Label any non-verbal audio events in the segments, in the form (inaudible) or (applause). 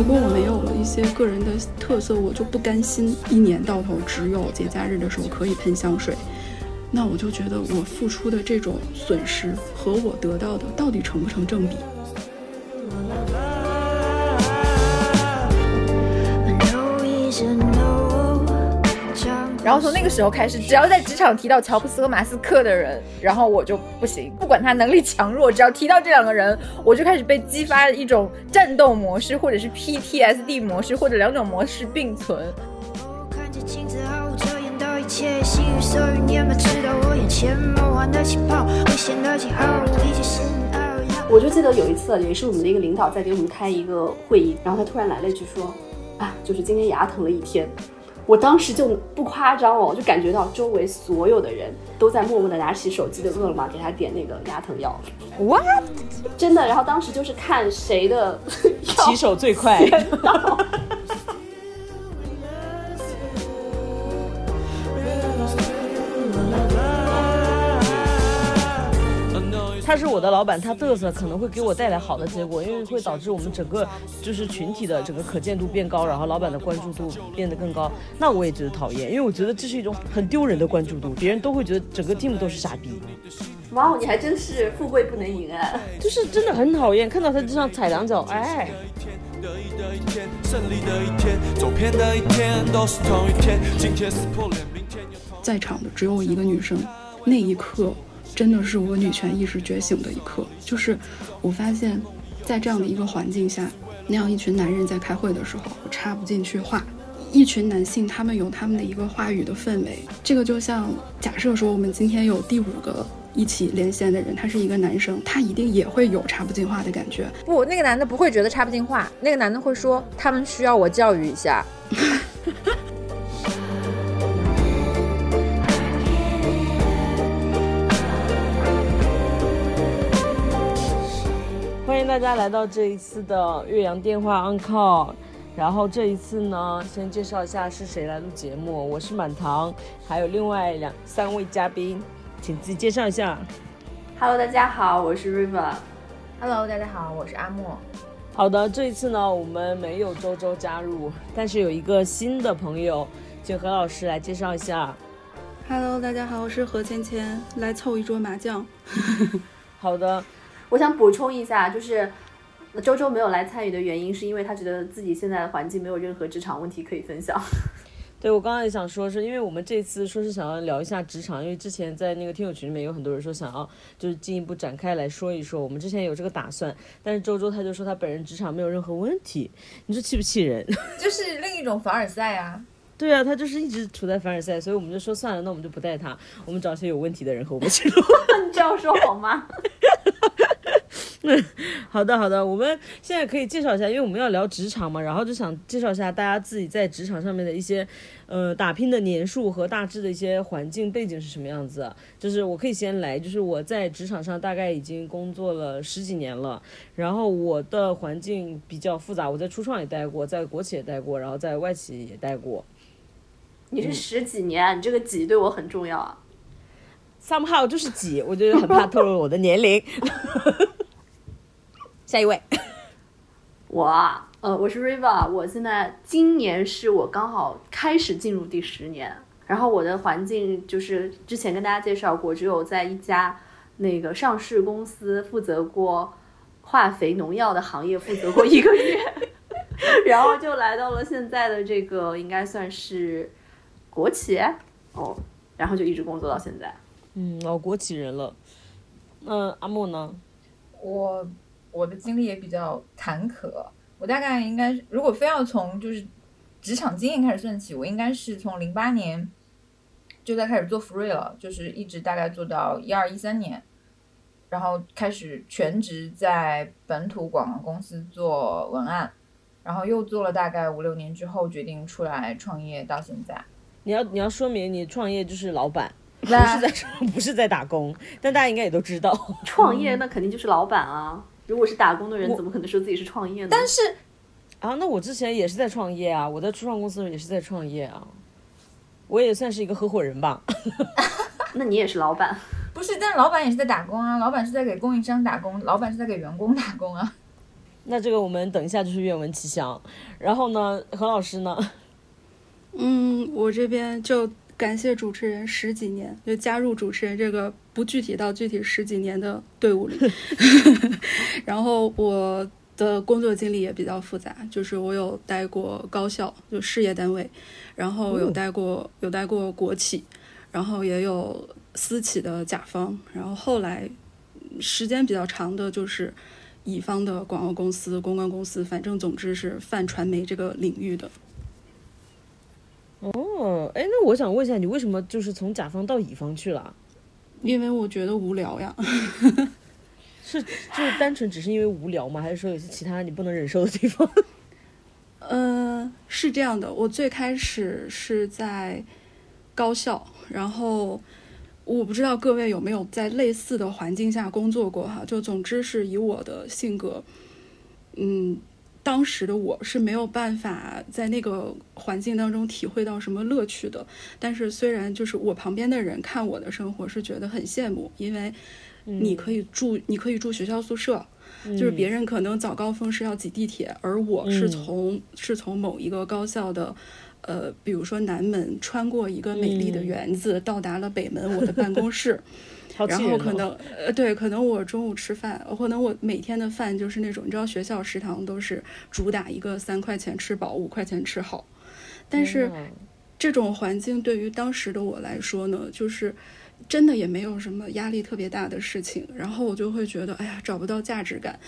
如果我没有了一些个人的特色，我就不甘心一年到头只有节假日的时候可以喷香水。那我就觉得我付出的这种损失和我得到的到底成不成正比？然后从那个时候开始，只要在职场提到乔布斯和马斯克的人，然后我就不行。不管他能力强弱，只要提到这两个人，我就开始被激发一种战斗模式，或者是 PTSD 模式，或者两种模式并存。我就记得有一次，也是我们的一个领导在给我们开一个会议，然后他突然来了一句说：“啊，就是今天牙疼了一天。”我当时就不夸张哦，就感觉到周围所有的人都在默默的拿起手机的饿了么给他点那个牙疼药。What？真的，然后当时就是看谁的 (laughs) 起手最快。他是我的老板，他嘚瑟可能会给我带来好的结果，因为会导致我们整个就是群体的整个可见度变高，然后老板的关注度变得更高。那我也觉得讨厌，因为我觉得这是一种很丢人的关注度，别人都会觉得整个 team 都是傻逼。哇哦，你还真是富贵不能淫啊！就是真的很讨厌，看到他就想踩两脚，哎。在场的只有一个女生，那一刻。真的是我女权意识觉醒的一刻，就是我发现，在这样的一个环境下，那样一群男人在开会的时候，我插不进去话；一群男性，他们有他们的一个话语的氛围。这个就像假设说，我们今天有第五个一起连线的人，他是一个男生，他一定也会有插不进话的感觉。不，那个男的不会觉得插不进话，那个男的会说，他们需要我教育一下。(laughs) 大家来到这一次的岳阳电话 on call，然后这一次呢，先介绍一下是谁来录节目。我是满堂，还有另外两三位嘉宾，请自己介绍一下。Hello，大家好，我是 River。Hello，大家好，我是阿莫。好的，这一次呢，我们没有周周加入，但是有一个新的朋友，请何老师来介绍一下。Hello，大家好，我是何芊芊，来凑一桌麻将。(laughs) 好的。我想补充一下，就是周周没有来参与的原因，是因为他觉得自己现在的环境没有任何职场问题可以分享。(laughs) 对，我刚刚也想说，是因为我们这次说是想要聊一下职场，因为之前在那个听友群里面有很多人说想要就是进一步展开来说一说，我们之前有这个打算，但是周周他就说他本人职场没有任何问题，你说气不气人？(laughs) 就是另一种凡尔赛啊。对啊，他就是一直处在凡尔赛，所以我们就说算了，那我们就不带他，我们找些有问题的人和我们一起录。(laughs) 你这样说好吗？嗯，(laughs) 好的好的，我们现在可以介绍一下，因为我们要聊职场嘛，然后就想介绍一下大家自己在职场上面的一些，呃，打拼的年数和大致的一些环境背景是什么样子。就是我可以先来，就是我在职场上大概已经工作了十几年了，然后我的环境比较复杂，我在初创也待过，在国企也待过，然后在外企也待过。(laughs) 你是十几年，你这个几对我很重要啊。somehow 就是几，我就很怕透露我的年龄。(laughs) 下一位，我呃，我是 Riva，我现在今年是我刚好开始进入第十年，然后我的环境就是之前跟大家介绍过，只有在一家那个上市公司负责过化肥农药的行业负责过一个月，(laughs) 然后就来到了现在的这个应该算是国企哦，然后就一直工作到现在，嗯，老国企人了。那阿木呢？我。我的经历也比较坎坷，我大概应该如果非要从就是职场经验开始算起，我应该是从零八年就在开始做 free 了，就是一直大概做到一二一三年，然后开始全职在本土广告公司做文案，然后又做了大概五六年之后，决定出来创业到现在。你要你要说明你创业就是老板，不是在 (laughs) 不是在打工，但大家应该也都知道，创业那肯定就是老板啊。如果是打工的人，怎么可能说自己是创业呢？但是，啊，那我之前也是在创业啊，我在初创公司的时候也是在创业啊，我也算是一个合伙人吧。(laughs) 那你也是老板？不是，但老板也是在打工啊，老板是在给供应商打工，老板是在给员工打工啊。(laughs) 那这个我们等一下就是愿闻其详。然后呢，何老师呢？(laughs) 嗯，我这边就感谢主持人十几年，就加入主持人这个不具体到具体十几年的队伍里。(laughs) (laughs) 然后我的工作经历也比较复杂，就是我有待过高校，就事业单位，然后有待过有待过国企，然后也有私企的甲方，然后后来时间比较长的就是乙方的广告公司、公关公司，反正总之是泛传媒这个领域的。哦，哎，那我想问一下，你为什么就是从甲方到乙方去了？因为我觉得无聊呀。(laughs) 是就是单纯只是因为无聊吗？还是说有些其他你不能忍受的地方？嗯，(laughs) 是这样的。我最开始是在高校，然后我不知道各位有没有在类似的环境下工作过哈。就总之是以我的性格，嗯。当时的我是没有办法在那个环境当中体会到什么乐趣的，但是虽然就是我旁边的人看我的生活是觉得很羡慕，因为你可以住，你可以住学校宿舍，就是别人可能早高峰是要挤地铁，而我是从是从某一个高校的，呃，比如说南门穿过一个美丽的园子，到达了北门我的办公室。然后可能呃对，可能我中午吃饭，可能我每天的饭就是那种，你知道学校食堂都是主打一个三块钱吃饱，五块钱吃好。但是这种环境对于当时的我来说呢，就是真的也没有什么压力特别大的事情。然后我就会觉得，哎呀，找不到价值感。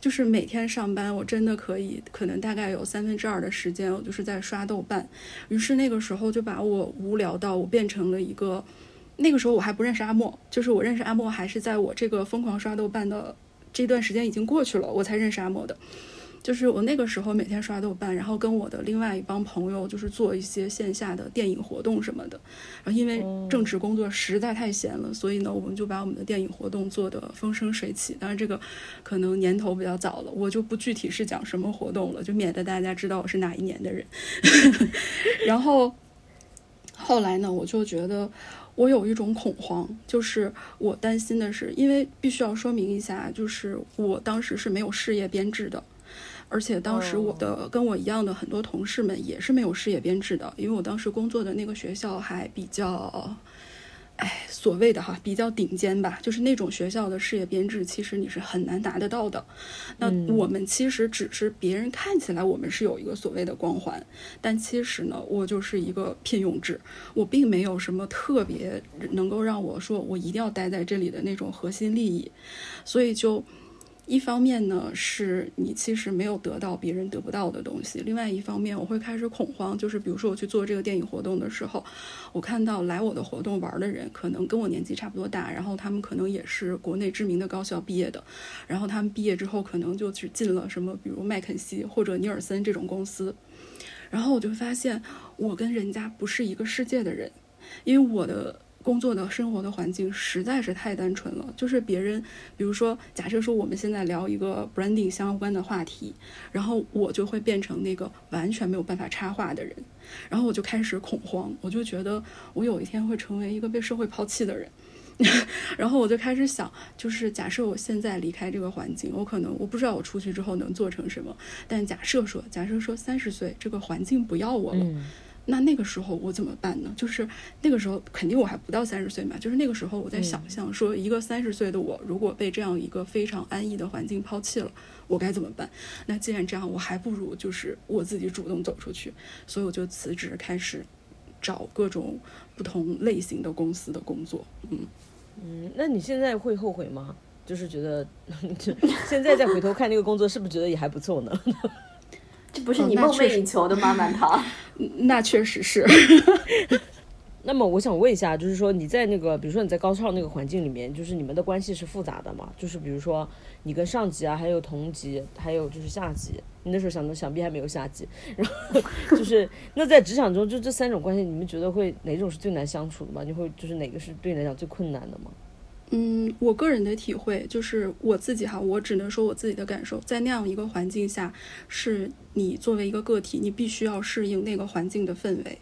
就是每天上班，我真的可以，可能大概有三分之二的时间，我就是在刷豆瓣。于是那个时候就把我无聊到我变成了一个。那个时候我还不认识阿莫，就是我认识阿莫还是在我这个疯狂刷豆瓣的这段时间已经过去了，我才认识阿莫的。就是我那个时候每天刷豆瓣，然后跟我的另外一帮朋友就是做一些线下的电影活动什么的。然后因为正职工作实在太闲了，所以呢，我们就把我们的电影活动做得风生水起。当然这个可能年头比较早了，我就不具体是讲什么活动了，就免得大家知道我是哪一年的人。(laughs) 然后后来呢，我就觉得。我有一种恐慌，就是我担心的是，因为必须要说明一下，就是我当时是没有事业编制的，而且当时我的跟我一样的很多同事们也是没有事业编制的，因为我当时工作的那个学校还比较。哎，所谓的哈比较顶尖吧，就是那种学校的事业编制，其实你是很难达得到的。那我们其实只是别人看起来我们是有一个所谓的光环，但其实呢，我就是一个聘用制，我并没有什么特别能够让我说我一定要待在这里的那种核心利益，所以就。一方面呢，是你其实没有得到别人得不到的东西；另外一方面，我会开始恐慌。就是比如说我去做这个电影活动的时候，我看到来我的活动玩的人，可能跟我年纪差不多大，然后他们可能也是国内知名的高校毕业的，然后他们毕业之后可能就去进了什么，比如麦肯锡或者尼尔森这种公司，然后我就发现我跟人家不是一个世界的人，因为我的。工作的生活的环境实在是太单纯了，就是别人，比如说，假设说我们现在聊一个 branding 相关的话题，然后我就会变成那个完全没有办法插话的人，然后我就开始恐慌，我就觉得我有一天会成为一个被社会抛弃的人，(laughs) 然后我就开始想，就是假设我现在离开这个环境，我可能我不知道我出去之后能做成什么，但假设说，假设说三十岁这个环境不要我了。那那个时候我怎么办呢？就是那个时候肯定我还不到三十岁嘛，就是那个时候我在想象说，一个三十岁的我如果被这样一个非常安逸的环境抛弃了，我该怎么办？那既然这样，我还不如就是我自己主动走出去，所以我就辞职，开始找各种不同类型的公司的工作。嗯嗯，那你现在会后悔吗？就是觉得 (laughs) 现在再回头看那个工作，是不是觉得也还不错呢？这不是你梦寐以求的吗？满堂，(laughs) 那确实是。(laughs) 那么我想问一下，就是说你在那个，比如说你在高校那个环境里面，就是你们的关系是复杂的嘛？就是比如说你跟上级啊，还有同级，还有就是下级，你那时候想的想必还没有下级。(laughs) 然后就是那在职场中，就这三种关系，你们觉得会哪种是最难相处的吗？你会就是哪个是对你来讲最困难的吗？嗯，我个人的体会就是我自己哈，我只能说我自己的感受，在那样一个环境下，是你作为一个个体，你必须要适应那个环境的氛围。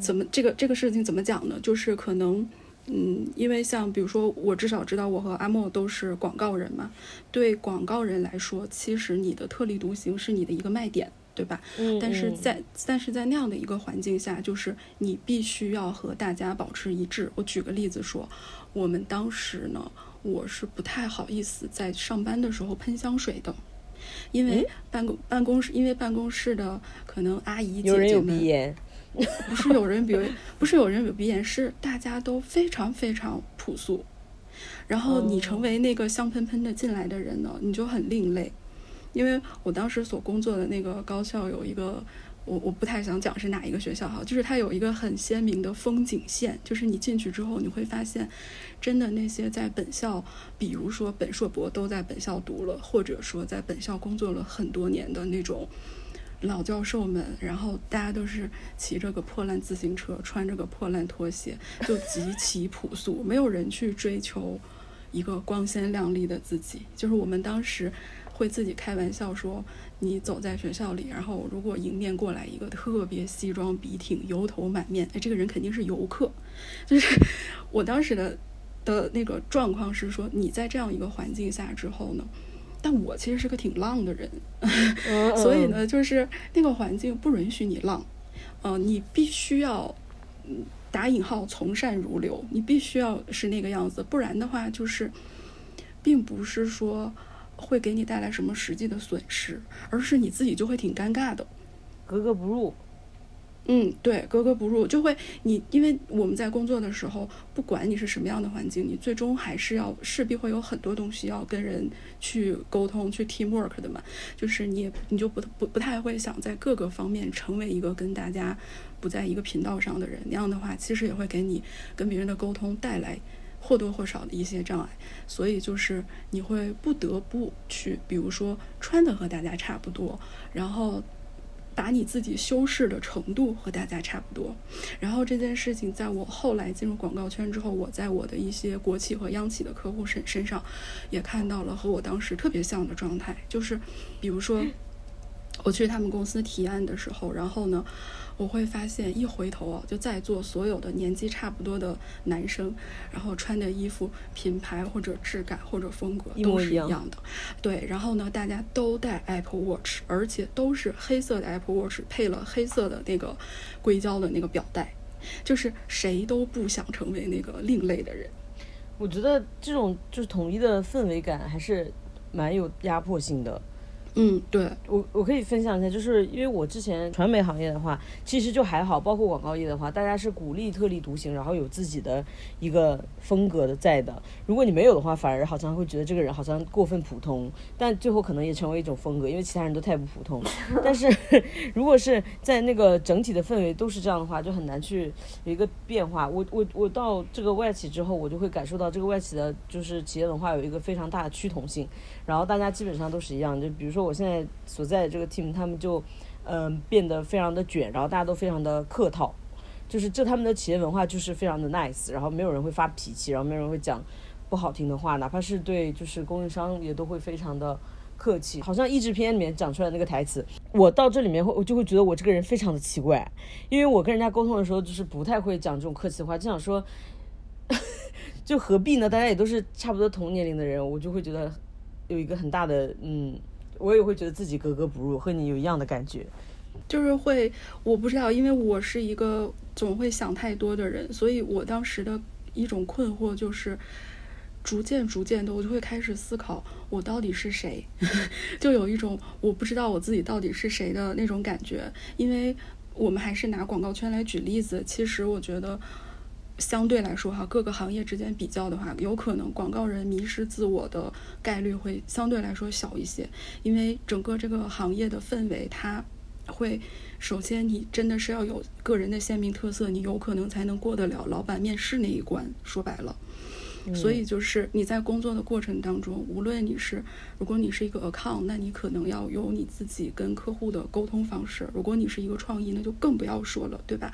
怎么这个这个事情怎么讲呢？就是可能嗯，因为像比如说，我至少知道我和阿莫都是广告人嘛。对广告人来说，其实你的特立独行是你的一个卖点，对吧？嗯，但是在但是在那样的一个环境下，就是你必须要和大家保持一致。我举个例子说，我们当时呢，我是不太好意思在上班的时候喷香水的，因为办公办公室因为办公室的可能阿姨姐有人有姐们不是有人有不是有人有鼻炎，是大家都非常非常朴素。然后你成为那个香喷喷的进来的人呢，你就很另类。因为我当时所工作的那个高校有一个，我我不太想讲是哪一个学校哈，就是它有一个很鲜明的风景线，就是你进去之后你会发现，真的那些在本校，比如说本硕博都在本校读了，或者说在本校工作了很多年的那种。老教授们，然后大家都是骑着个破烂自行车，穿着个破烂拖鞋，就极其朴素，没有人去追求一个光鲜亮丽的自己。就是我们当时会自己开玩笑说，你走在学校里，然后如果迎面过来一个特别西装笔挺、油头满面，哎，这个人肯定是游客。(laughs) 就是我当时的的那个状况是说，你在这样一个环境下之后呢？但我其实是个挺浪的人，(laughs) 所以呢，就是那个环境不允许你浪，呃，你必须要，嗯，打引号从善如流，你必须要是那个样子，不然的话，就是并不是说会给你带来什么实际的损失，而是你自己就会挺尴尬的，格格不入。嗯，对，格格不入就会你，因为我们在工作的时候，不管你是什么样的环境，你最终还是要势必会有很多东西要跟人去沟通、去 teamwork 的嘛。就是你也你就不不不太会想在各个方面成为一个跟大家不在一个频道上的人，那样的话其实也会给你跟别人的沟通带来或多或少的一些障碍。所以就是你会不得不去，比如说穿的和大家差不多，然后。把你自己修饰的程度和大家差不多，然后这件事情在我后来进入广告圈之后，我在我的一些国企和央企的客户身身上，也看到了和我当时特别像的状态，就是比如说我去他们公司提案的时候，然后呢。我会发现，一回头啊，就在座所有的年纪差不多的男生，然后穿的衣服品牌或者质感或者风格都是一样的，对。然后呢，大家都戴 Apple Watch，而且都是黑色的 Apple Watch，配了黑色的那个硅胶的那个表带，就是谁都不想成为那个另类的人。我觉得这种就是统一的氛围感还是蛮有压迫性的。嗯，对我我可以分享一下，就是因为我之前传媒行业的话，其实就还好，包括广告业的话，大家是鼓励特立独行，然后有自己的一个风格的在的。如果你没有的话，反而好像会觉得这个人好像过分普通，但最后可能也成为一种风格，因为其他人都太不普通。(laughs) 但是如果是在那个整体的氛围都是这样的话，就很难去有一个变化。我我我到这个外企之后，我就会感受到这个外企的就是企业文化有一个非常大的趋同性，然后大家基本上都是一样，就比如说。我现在所在的这个 team，他们就，嗯，变得非常的卷，然后大家都非常的客套，就是这他们的企业文化就是非常的 nice，然后没有人会发脾气，然后没有人会讲不好听的话，哪怕是对就是供应商也都会非常的客气。好像译制片里面讲出来那个台词，我到这里面会我就会觉得我这个人非常的奇怪，因为我跟人家沟通的时候就是不太会讲这种客气的话，就想说，(laughs) 就何必呢？大家也都是差不多同年龄的人，我就会觉得有一个很大的嗯。我也会觉得自己格格不入，和你有一样的感觉，就是会，我不知道，因为我是一个总会想太多的人，所以我当时的一种困惑就是，逐渐逐渐的，我就会开始思考，我到底是谁，(laughs) 就有一种我不知道我自己到底是谁的那种感觉。因为我们还是拿广告圈来举例子，其实我觉得。相对来说，哈，各个行业之间比较的话，有可能广告人迷失自我的概率会相对来说小一些，因为整个这个行业的氛围，它会首先你真的是要有个人的鲜明特色，你有可能才能过得了老板面试那一关。说白了，所以就是你在工作的过程当中，无论你是如果你是一个 account，那你可能要有你自己跟客户的沟通方式；如果你是一个创意，那就更不要说了，对吧？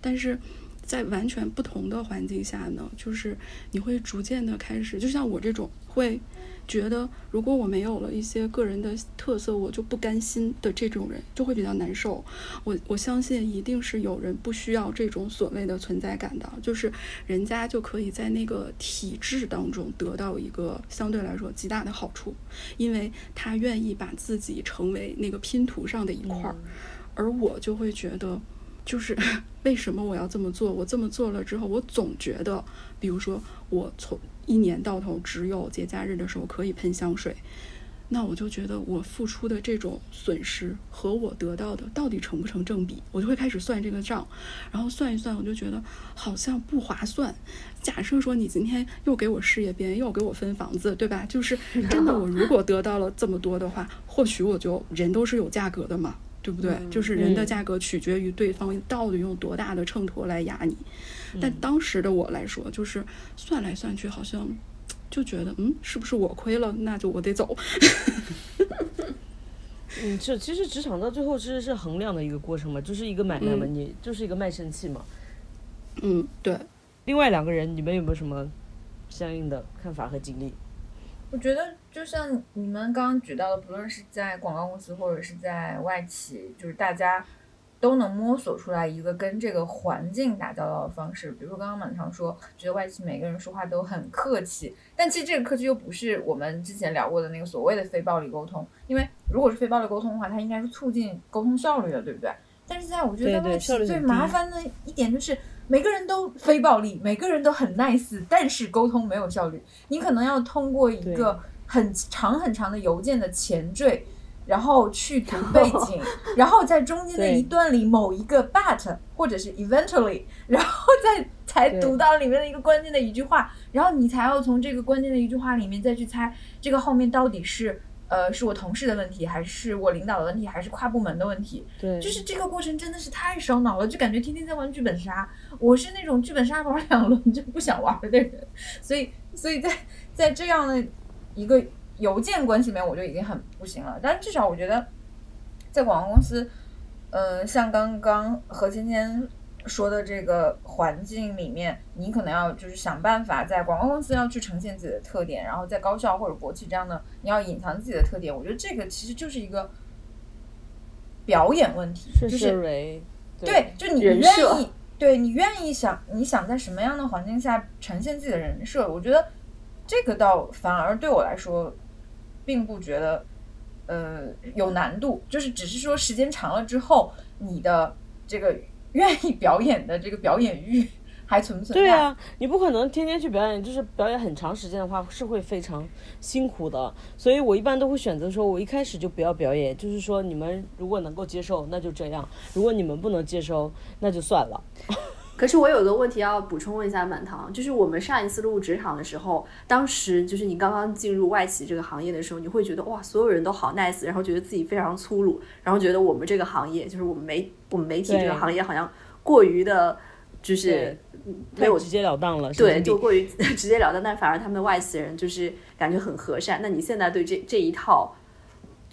但是。在完全不同的环境下呢，就是你会逐渐的开始，就像我这种会觉得，如果我没有了一些个人的特色，我就不甘心的这种人，就会比较难受。我我相信一定是有人不需要这种所谓的存在感的，就是人家就可以在那个体制当中得到一个相对来说极大的好处，因为他愿意把自己成为那个拼图上的一块儿，而我就会觉得。就是 (laughs) 为什么我要这么做？我这么做了之后，我总觉得，比如说我从一年到头只有节假日的时候可以喷香水，那我就觉得我付出的这种损失和我得到的到底成不成正比？我就会开始算这个账，然后算一算，我就觉得好像不划算。假设说你今天又给我事业编，又给我分房子，对吧？就是真的，我如果得到了这么多的话，或许我就人都是有价格的嘛。对不对？就是人的价格取决于对方到底用多大的秤砣来压你。但当时的我来说，就是算来算去，好像就觉得，嗯，是不是我亏了？那就我得走。(laughs) 嗯，这其实职场到最后其实是衡量的一个过程嘛，就是一个买卖嘛，你就是一个卖身契嘛。嗯，对。另外两个人，你们有没有什么相应的看法和经历？我觉得就像你们刚刚举到的，不论是在广告公司或者是在外企，就是大家都能摸索出来一个跟这个环境打交道的方式。比如说刚刚满堂说，觉得外企每个人说话都很客气，但其实这个客气又不是我们之前聊过的那个所谓的非暴力沟通。因为如果是非暴力沟通的话，它应该是促进沟通效率的，对不对？但是现在我觉得外企最麻烦的一点就是。每个人都非暴力，每个人都很 nice，但是沟通没有效率。你可能要通过一个很长很长的邮件的前缀，然后去读背景，(laughs) 然后在中间的一段里某一个 but 或者是 eventually，然后再才读到里面的一个关键的一句话，然后你才要从这个关键的一句话里面再去猜这个后面到底是。呃，是我同事的问题，还是我领导的问题，还是跨部门的问题？对，就是这个过程真的是太烧脑了，就感觉天天在玩剧本杀。我是那种剧本杀玩两轮就不想玩的人，所以，所以在在这样的一个邮件关系里面，我就已经很不行了。但是至少我觉得，在广告公司，呃，像刚刚何芊芊。说的这个环境里面，你可能要就是想办法在广告公司要去呈现自己的特点，然后在高校或者国企这样的，你要隐藏自己的特点。我觉得这个其实就是一个表演问题，就是对，就你愿意，对你愿意想，你想在什么样的环境下呈现自己的人设？我觉得这个倒反而对我来说，并不觉得呃有难度，就是只是说时间长了之后，你的这个。愿意表演的这个表演欲还存不存在？对啊，你不可能天天去表演，就是表演很长时间的话是会非常辛苦的。所以我一般都会选择说，我一开始就不要表演，就是说你们如果能够接受，那就这样；如果你们不能接受，那就算了。可是我有个问题要补充问一下满堂，就是我们上一次入职场的时候，当时就是你刚刚进入外企这个行业的时候，你会觉得哇，所有人都好 nice，然后觉得自己非常粗鲁，然后觉得我们这个行业就是我们媒我们媒体这个行业好像过于的，就是没有直截了当了，对，就过于直截了当，但反而他们外企人就是感觉很和善。那你现在对这这一套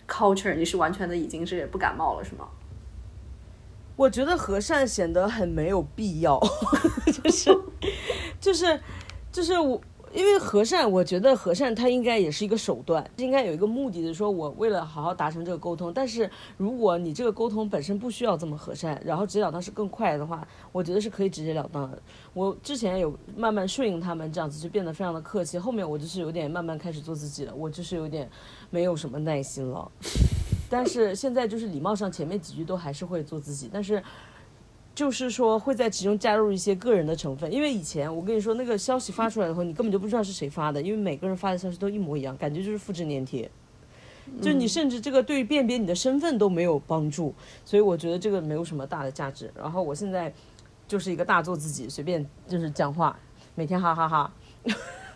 culture 你是完全的已经是不感冒了，是吗？我觉得和善显得很没有必要，就是，(laughs) 就是，就是我，因为和善，我觉得和善它应该也是一个手段，应该有一个目的的，说我为了好好达成这个沟通。但是如果你这个沟通本身不需要这么和善，然后直截了当是更快的话，我觉得是可以直截了当的。我之前有慢慢顺应他们这样子，就变得非常的客气。后面我就是有点慢慢开始做自己了，我就是有点没有什么耐心了。但是现在就是礼貌上前面几句都还是会做自己，但是就是说会在其中加入一些个人的成分，因为以前我跟你说那个消息发出来以后，你根本就不知道是谁发的，因为每个人发的消息都一模一样，感觉就是复制粘贴，就你甚至这个对于辨别你的身份都没有帮助，所以我觉得这个没有什么大的价值。然后我现在就是一个大做自己，随便就是讲话，每天哈哈哈。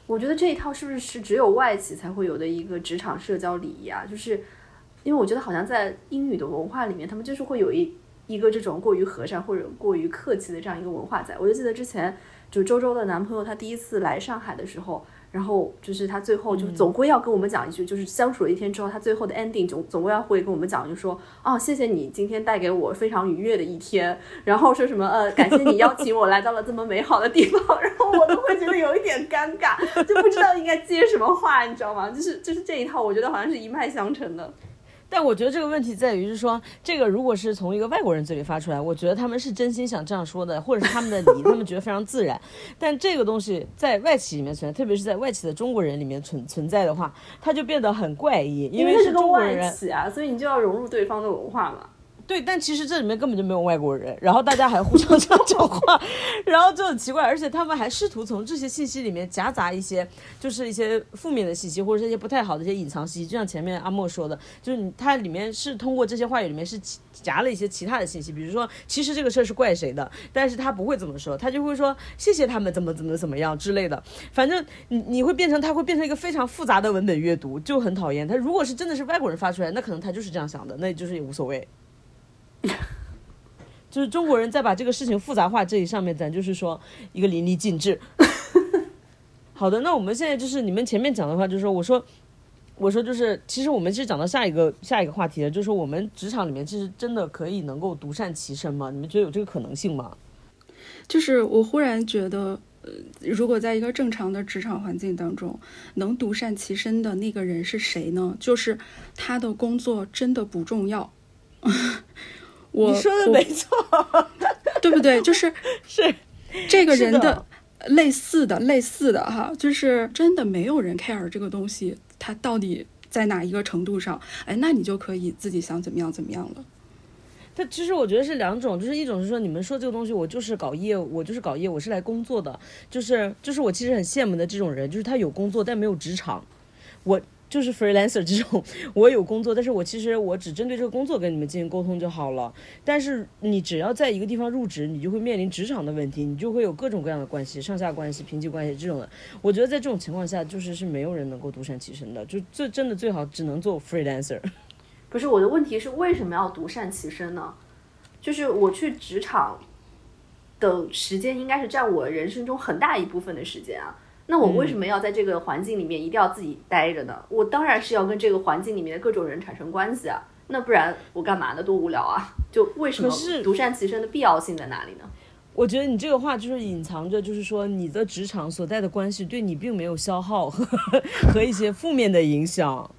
我觉得这一套是不是是只有外企才会有的一个职场社交礼仪啊？就是。因为我觉得好像在英语的文化里面，他们就是会有一一个这种过于和善或者过于客气的这样一个文化在。我就记得之前就周周的男朋友他第一次来上海的时候，然后就是他最后就总归要跟我们讲一句，就是相处了一天之后，他最后的 ending 总总归要会跟我们讲，就说哦，谢谢你今天带给我非常愉悦的一天，然后说什么呃，感谢你邀请我来到了这么美好的地方，(laughs) 然后我都会觉得有一点尴尬，就不知道应该接什么话，你知道吗？就是就是这一套，我觉得好像是一脉相承的。但我觉得这个问题在于，是说这个如果是从一个外国人嘴里发出来，我觉得他们是真心想这样说的，或者是他们的理，他们觉得非常自然。但这个东西在外企里面存在，特别是在外企的中国人里面存存在的话，它就变得很怪异，因为是中国人啊，所以你就要融入对方的文化嘛。对，但其实这里面根本就没有外国人，然后大家还互相 (laughs) 这样讲话，然后就很奇怪，而且他们还试图从这些信息里面夹杂一些，就是一些负面的信息，或者是一些不太好的一些隐藏信息。就像前面阿莫说的，就是你它里面是通过这些话语里面是夹了一些其他的信息，比如说其实这个事儿是怪谁的，但是他不会怎么说，他就会说谢谢他们怎么怎么怎么样之类的。反正你你会变成他会变成一个非常复杂的文本阅读，就很讨厌。他如果是真的是外国人发出来，那可能他就是这样想的，那就是也无所谓。(laughs) 就是中国人在把这个事情复杂化这一上面，咱就是说一个淋漓尽致。(laughs) 好的，那我们现在就是你们前面讲的话，就是说，我说，我说就是，其实我们其实讲到下一个下一个话题了，就是说我们职场里面其实真的可以能够独善其身吗？你们觉得有这个可能性吗？就是我忽然觉得，呃，如果在一个正常的职场环境当中，能独善其身的那个人是谁呢？就是他的工作真的不重要。你说的没错，(laughs) 对不对？就是 (laughs) 是这个人的类似的类似的哈，就是真的没有人 care 这个东西，它到底在哪一个程度上？哎，那你就可以自己想怎么样怎么样了。它其实我觉得是两种，就是一种是说你们说这个东西，我就是搞业务，我就是搞业务，我是来工作的，就是就是我其实很羡慕的这种人，就是他有工作但没有职场，我。就是 freelancer 这种，我有工作，但是我其实我只针对这个工作跟你们进行沟通就好了。但是你只要在一个地方入职，你就会面临职场的问题，你就会有各种各样的关系，上下关系、平级关系这种的。我觉得在这种情况下，就是是没有人能够独善其身的，就最真的最好只能做 freelancer。(laughs) 不是我的问题是为什么要独善其身呢？就是我去职场的时间应该是占我人生中很大一部分的时间啊。那我为什么要在这个环境里面一定要自己待着呢？我当然是要跟这个环境里面的各种人产生关系啊，那不然我干嘛呢？多无聊啊！就为什么独善其身的必要性在哪里呢？我觉得你这个话就是隐藏着，就是说你的职场所在的关系对你并没有消耗和和一些负面的影响。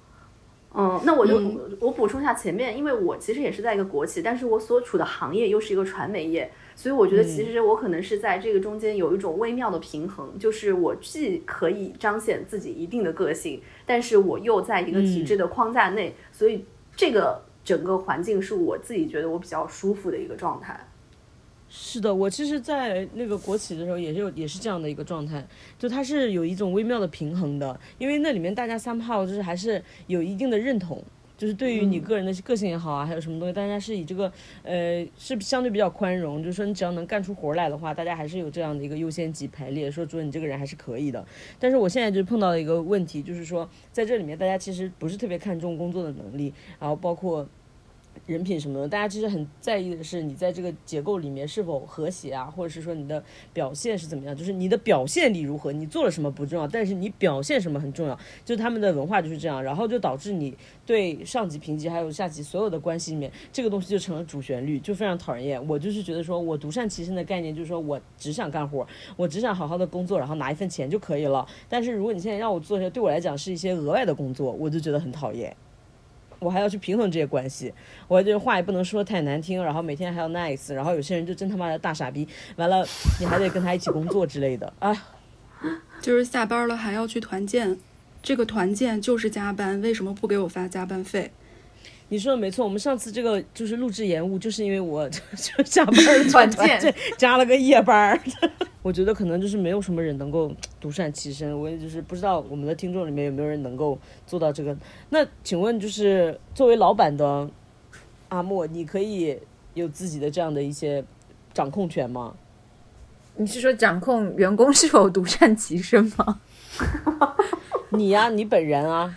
嗯，那我就我补充一下前面，因为我其实也是在一个国企，但是我所处的行业又是一个传媒业。所以我觉得，其实我可能是在这个中间有一种微妙的平衡，就是我既可以彰显自己一定的个性，但是我又在一个体制的框架内，所以这个整个环境是我自己觉得我比较舒服的一个状态。是的，我其实，在那个国企的时候，也是有也是这样的一个状态，就它是有一种微妙的平衡的，因为那里面大家三炮就是还是有一定的认同。就是对于你个人的个性也好啊，还有什么东西，大家是以这个呃是相对比较宽容，就是说你只要能干出活来的话，大家还是有这样的一个优先级排列，说主你这个人还是可以的。但是我现在就碰到了一个问题，就是说在这里面大家其实不是特别看重工作的能力，然后包括。人品什么的，大家其实很在意的是你在这个结构里面是否和谐啊，或者是说你的表现是怎么样，就是你的表现力如何，你做了什么不重要，但是你表现什么很重要，就他们的文化就是这样，然后就导致你对上级评级还有下级所有的关系里面，这个东西就成了主旋律，就非常讨人厌。我就是觉得说我独善其身的概念就是说我只想干活，我只想好好的工作，然后拿一份钱就可以了。但是如果你现在让我做一些对我来讲是一些额外的工作，我就觉得很讨厌。我还要去平衡这些关系，我这话也不能说太难听，然后每天还要 nice，然后有些人就真他妈的大傻逼，完了你还得跟他一起工作之类的，啊，就是下班了还要去团建，这个团建就是加班，为什么不给我发加班费？你说的没错，我们上次这个就是录制延误，就是因为我 (laughs) 就下班团建加了个夜班。(laughs) 我觉得可能就是没有什么人能够独善其身，我也就是不知道我们的听众里面有没有人能够做到这个。那请问，就是作为老板的阿莫，你可以有自己的这样的一些掌控权吗？你是说掌控员工是否独善其身吗？(laughs) 你呀，你本人啊。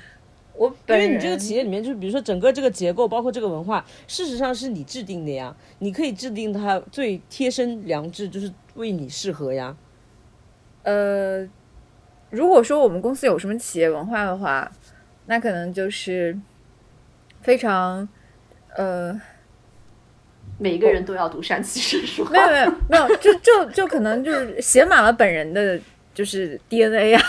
我因为你这个企业里面，就是比如说整个这个结构，包括这个文化，事实上是你制定的呀。你可以制定它最贴身良知，就是为你适合呀。呃，如果说我们公司有什么企业文化的话，那可能就是非常呃，每一个人都要读山崎实说。没有没有没有，就就就可能就是写满了本人的就是 DNA 啊，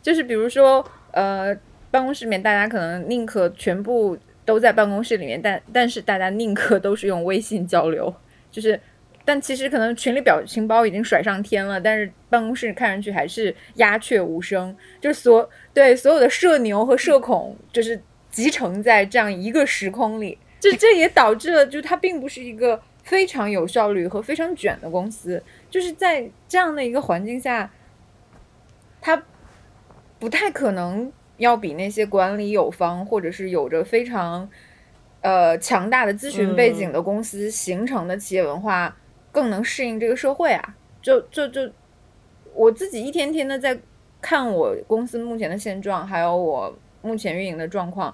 就是比如说呃，办公室里面大家可能宁可全部都在办公室里面，但但是大家宁可都是用微信交流，就是。但其实可能群里表情包已经甩上天了，但是办公室看上去还是鸦雀无声。就是所对所有的社牛和社恐，就是集成在这样一个时空里。这这也导致了，就它并不是一个非常有效率和非常卷的公司。就是在这样的一个环境下，它不太可能要比那些管理有方或者是有着非常呃强大的咨询背景的公司形成的企业文化。更能适应这个社会啊！就就就我自己一天天的在看我公司目前的现状，还有我目前运营的状况，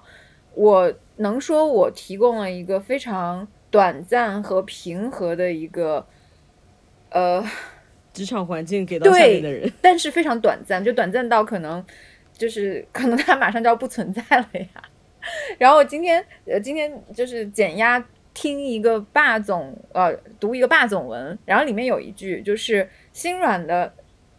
我能说我提供了一个非常短暂和平和的一个呃职场环境给到下面的人，但是非常短暂，就短暂到可能就是可能它马上就要不存在了呀。然后我今天呃今天就是减压。听一个霸总，呃，读一个霸总文，然后里面有一句，就是心软的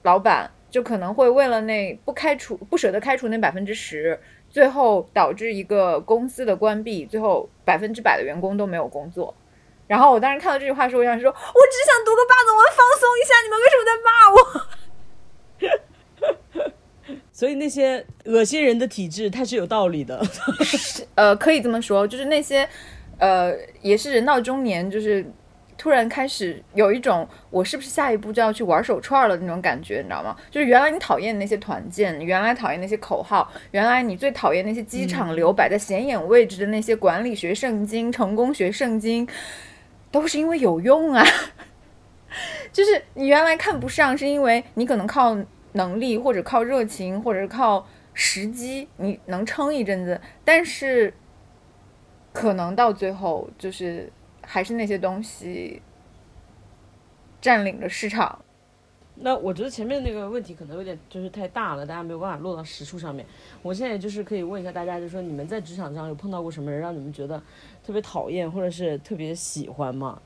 老板就可能会为了那不开除、不舍得开除那百分之十，最后导致一个公司的关闭，最后百分之百的员工都没有工作。然后我当时看到这句话时候，我想说，我只想读个霸总文放松一下，你们为什么在骂我？所以那些恶心人的体质，它是有道理的。呃，可以这么说，就是那些。呃，也是人到中年，就是突然开始有一种我是不是下一步就要去玩手串了那种感觉，你知道吗？就是原来你讨厌那些团建，原来讨厌那些口号，原来你最讨厌那些机场留摆在显眼位置的那些管理学圣经、成功学圣经，都是因为有用啊。(laughs) 就是你原来看不上，是因为你可能靠能力或者靠热情或者是靠时机，你能撑一阵子，但是。可能到最后就是还是那些东西占领了市场。那我觉得前面那个问题可能有点就是太大了，大家没有办法落到实处上面。我现在就是可以问一下大家，就是说你们在职场上有碰到过什么人让你们觉得特别讨厌或者是特别喜欢吗？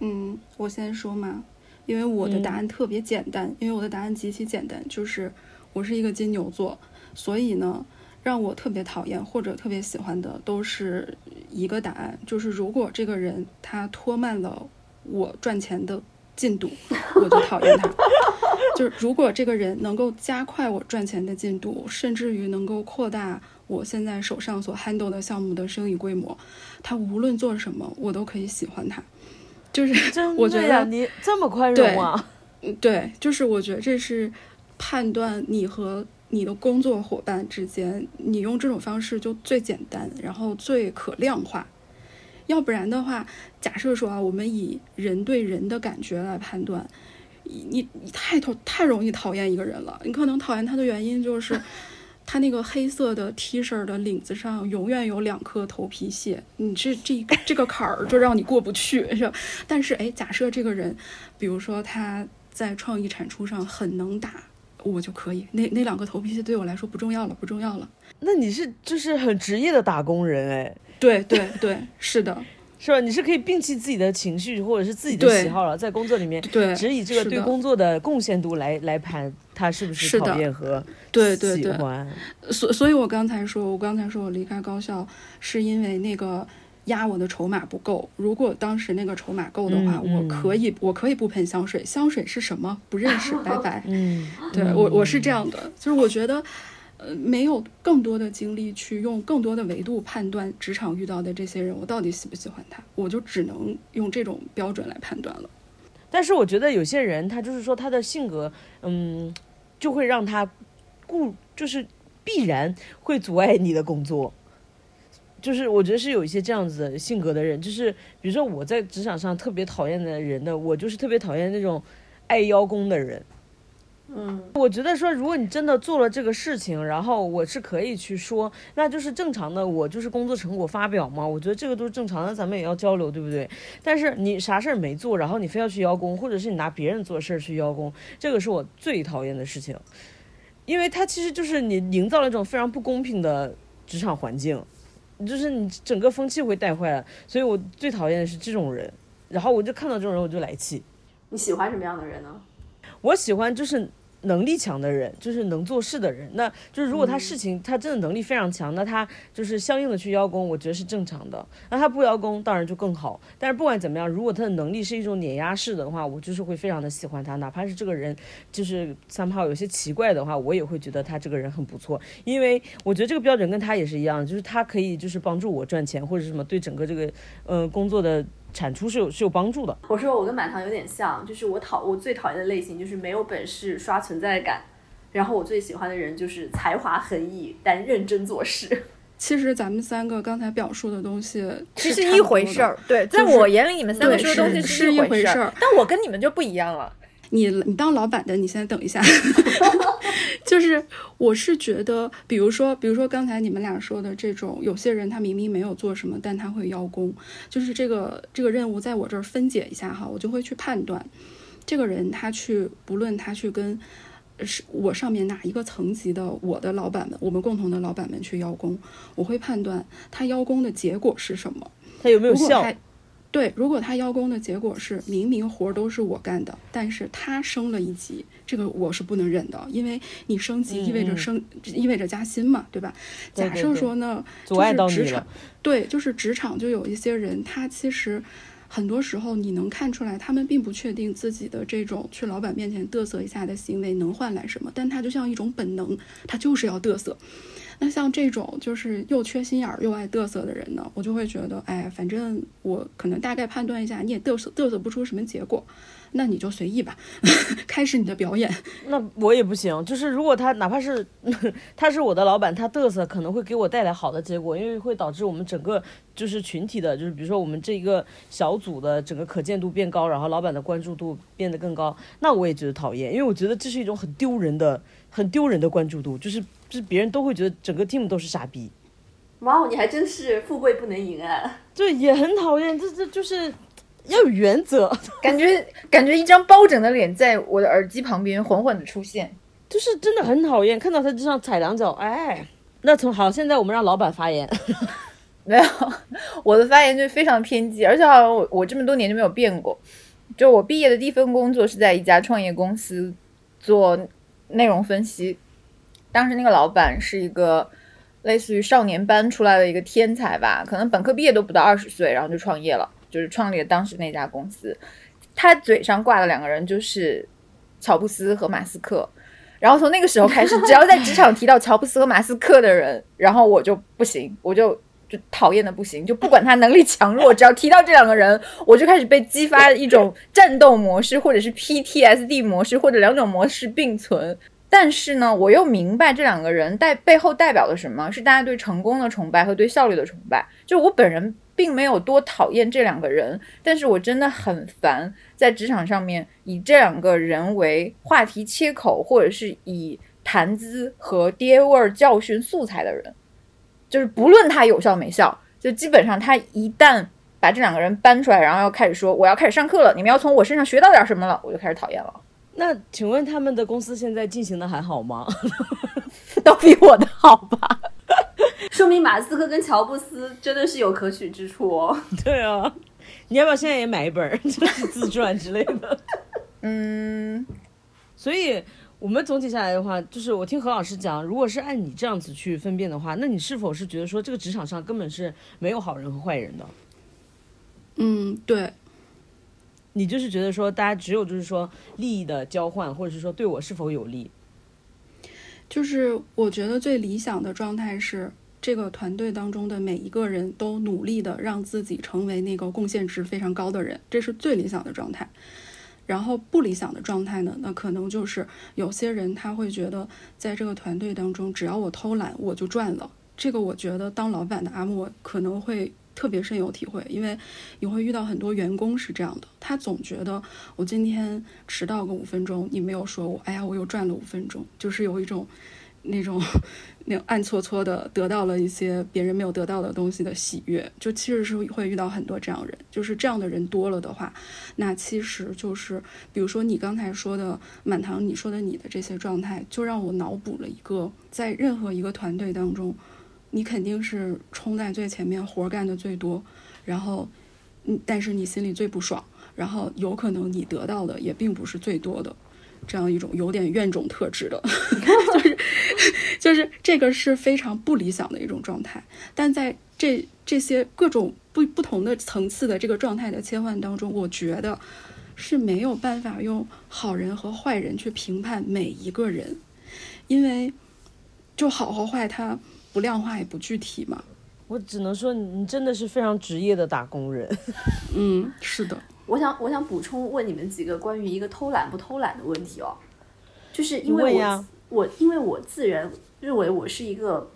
嗯，我先说嘛，因为我的答案特别简单，因为我的答案极其简单，就是我是一个金牛座，所以呢。让我特别讨厌或者特别喜欢的都是一个答案，就是如果这个人他拖慢了我赚钱的进度，我就讨厌他。(laughs) 就是如果这个人能够加快我赚钱的进度，甚至于能够扩大我现在手上所 handle 的项目的生意规模，他无论做什么，我都可以喜欢他。就是我觉得你这么宽容啊？对，就是我觉得这是判断你和。你的工作伙伴之间，你用这种方式就最简单，然后最可量化。要不然的话，假设说啊，我们以人对人的感觉来判断，你你太讨太容易讨厌一个人了。你可能讨厌他的原因就是，他那个黑色的 T 恤的领子上永远有两颗头皮屑，你这这这个坎儿就让你过不去，是吧？但是哎，假设这个人，比如说他在创意产出上很能打。我就可以，那那两个头皮屑对我来说不重要了，不重要了。那你是就是很职业的打工人哎，对对对，是的，是吧？你是可以摒弃自己的情绪或者是自己的喜好了，在工作里面，对，只以这个对工作的贡献度来来盘他是不是讨厌和对对对。所所以，我刚才说，我刚才说我离开高校是因为那个。压我的筹码不够。如果当时那个筹码够的话，我可以，我可以不喷香水。香水是什么？不认识，(laughs) 拜拜。嗯，对我，我是这样的，就是我觉得，呃，没有更多的精力去用更多的维度判断职场遇到的这些人，我到底喜不喜欢他，我就只能用这种标准来判断了。但是我觉得有些人，他就是说他的性格，嗯，就会让他固，就是必然会阻碍你的工作。就是我觉得是有一些这样子性格的人，就是比如说我在职场上特别讨厌的人的，我就是特别讨厌那种爱邀功的人。嗯，我觉得说如果你真的做了这个事情，然后我是可以去说，那就是正常的，我就是工作成果发表嘛，我觉得这个都是正常的，咱们也要交流，对不对？但是你啥事儿没做，然后你非要去邀功，或者是你拿别人做事儿去邀功，这个是我最讨厌的事情。因为它其实就是你营造了一种非常不公平的职场环境，就是你整个风气会带坏了。所以我最讨厌的是这种人，然后我就看到这种人我就来气。你喜欢什么样的人呢？我喜欢就是。能力强的人，就是能做事的人。那就是如果他事情他真的能力非常强，那他就是相应的去邀功，我觉得是正常的。那他不邀功，当然就更好。但是不管怎么样，如果他的能力是一种碾压式的话，我就是会非常的喜欢他。哪怕是这个人就是三炮有些奇怪的话，我也会觉得他这个人很不错。因为我觉得这个标准跟他也是一样，就是他可以就是帮助我赚钱或者什么，对整个这个呃工作的。产出是有是有帮助的。我说我跟满堂有点像，就是我讨我最讨厌的类型就是没有本事刷存在感，然后我最喜欢的人就是才华横溢但认真做事。(laughs) 其实咱们三个刚才表述的东西其实一回事儿，对，在我眼里你们三个说的东西是一回事儿，但我跟你们就不一样了。你你当老板的，你先等一下。(laughs) 就是我是觉得，比如说，比如说刚才你们俩说的这种，有些人他明明没有做什么，但他会邀功。就是这个这个任务在我这儿分解一下哈，我就会去判断，这个人他去不论他去跟是我上面哪一个层级的我的老板们，我们共同的老板们去邀功，我会判断他邀功的结果是什么，他有没有效。对，如果他邀功的结果是明明活儿都是我干的，但是他升了一级，这个我是不能忍的，因为你升级意味着升，意味着加薪嘛，对吧？假设说呢，就是职场，对，就是职场就有一些人，他其实很多时候你能看出来，他们并不确定自己的这种去老板面前嘚瑟一下的行为能换来什么，但他就像一种本能，他就是要嘚瑟。那像这种就是又缺心眼儿又爱嘚瑟的人呢，我就会觉得，哎，反正我可能大概判断一下，你也嘚瑟嘚瑟不出什么结果，那你就随意吧，(laughs) 开始你的表演。那我也不行，就是如果他哪怕是 (laughs) 他是我的老板，他嘚瑟可能会给我带来好的结果，因为会导致我们整个就是群体的，就是比如说我们这一个小组的整个可见度变高，然后老板的关注度变得更高，那我也觉得讨厌，因为我觉得这是一种很丢人的、很丢人的关注度，就是。就是别人都会觉得整个 team 都是傻逼，哇哦，你还真是富贵不能淫啊！对，也很讨厌，这这就是要有原则。(laughs) 感觉感觉一张包拯的脸在我的耳机旁边缓缓的出现，就是真的很讨厌，看到他就像踩两脚。哎，那从好，现在我们让老板发言。(laughs) 没有，我的发言就非常偏激，而且好像我我这么多年就没有变过。就我毕业的第一份工作是在一家创业公司做内容分析。当时那个老板是一个类似于少年班出来的一个天才吧，可能本科毕业都不到二十岁，然后就创业了，就是创立了当时那家公司。他嘴上挂的两个人就是乔布斯和马斯克，然后从那个时候开始，只要在职场提到乔布斯和马斯克的人，然后我就不行，我就就讨厌的不行，就不管他能力强弱，(laughs) 只要提到这两个人，我就开始被激发一种战斗模式，或者是 PTSD 模式，或者两种模式并存。但是呢，我又明白这两个人代背后代表的什么是大家对成功的崇拜和对效率的崇拜。就我本人并没有多讨厌这两个人，但是我真的很烦在职场上面以这两个人为话题切口，或者是以谈资和爹味儿教训素材的人。就是不论他有效没效，就基本上他一旦把这两个人搬出来，然后要开始说我要开始上课了，你们要从我身上学到点什么了，我就开始讨厌了。那请问他们的公司现在进行的还好吗？(laughs) 都比我的好吧？说明马斯克跟乔布斯真的是有可取之处哦。(laughs) 对啊，你要不要现在也买一本就是自传之类的？嗯，所以我们总体下来的话，就是我听何老师讲，如果是按你这样子去分辨的话，那你是否是觉得说这个职场上根本是没有好人和坏人的？嗯，对。你就是觉得说，大家只有就是说利益的交换，或者是说对我是否有利？就是我觉得最理想的状态是，这个团队当中的每一个人都努力的让自己成为那个贡献值非常高的人，这是最理想的状态。然后不理想的状态呢，那可能就是有些人他会觉得，在这个团队当中，只要我偷懒我就赚了。这个我觉得当老板的阿莫可能会。特别深有体会，因为你会遇到很多员工是这样的，他总觉得我今天迟到个五分钟，你没有说我，哎呀，我又赚了五分钟，就是有一种那种那暗搓搓的得到了一些别人没有得到的东西的喜悦，就其实是会遇到很多这样人。就是这样的人多了的话，那其实就是比如说你刚才说的满堂，你说的你的这些状态，就让我脑补了一个，在任何一个团队当中，你肯定是冲在最前面，活干的最多，然后嗯，但是你心里最不爽，然后有可能你得到的也并不是最多的。这样一种有点怨种特质的，(laughs) 就是 (laughs) 就是这个是非常不理想的一种状态。但在这这些各种不不同的层次的这个状态的切换当中，我觉得是没有办法用好人和坏人去评判每一个人，因为就好和坏它不量化也不具体嘛。我只能说，你真的是非常职业的打工人。(laughs) 嗯，是的。我想，我想补充问你们几个关于一个偷懒不偷懒的问题哦，就是因为我我因为我自认认为我是一个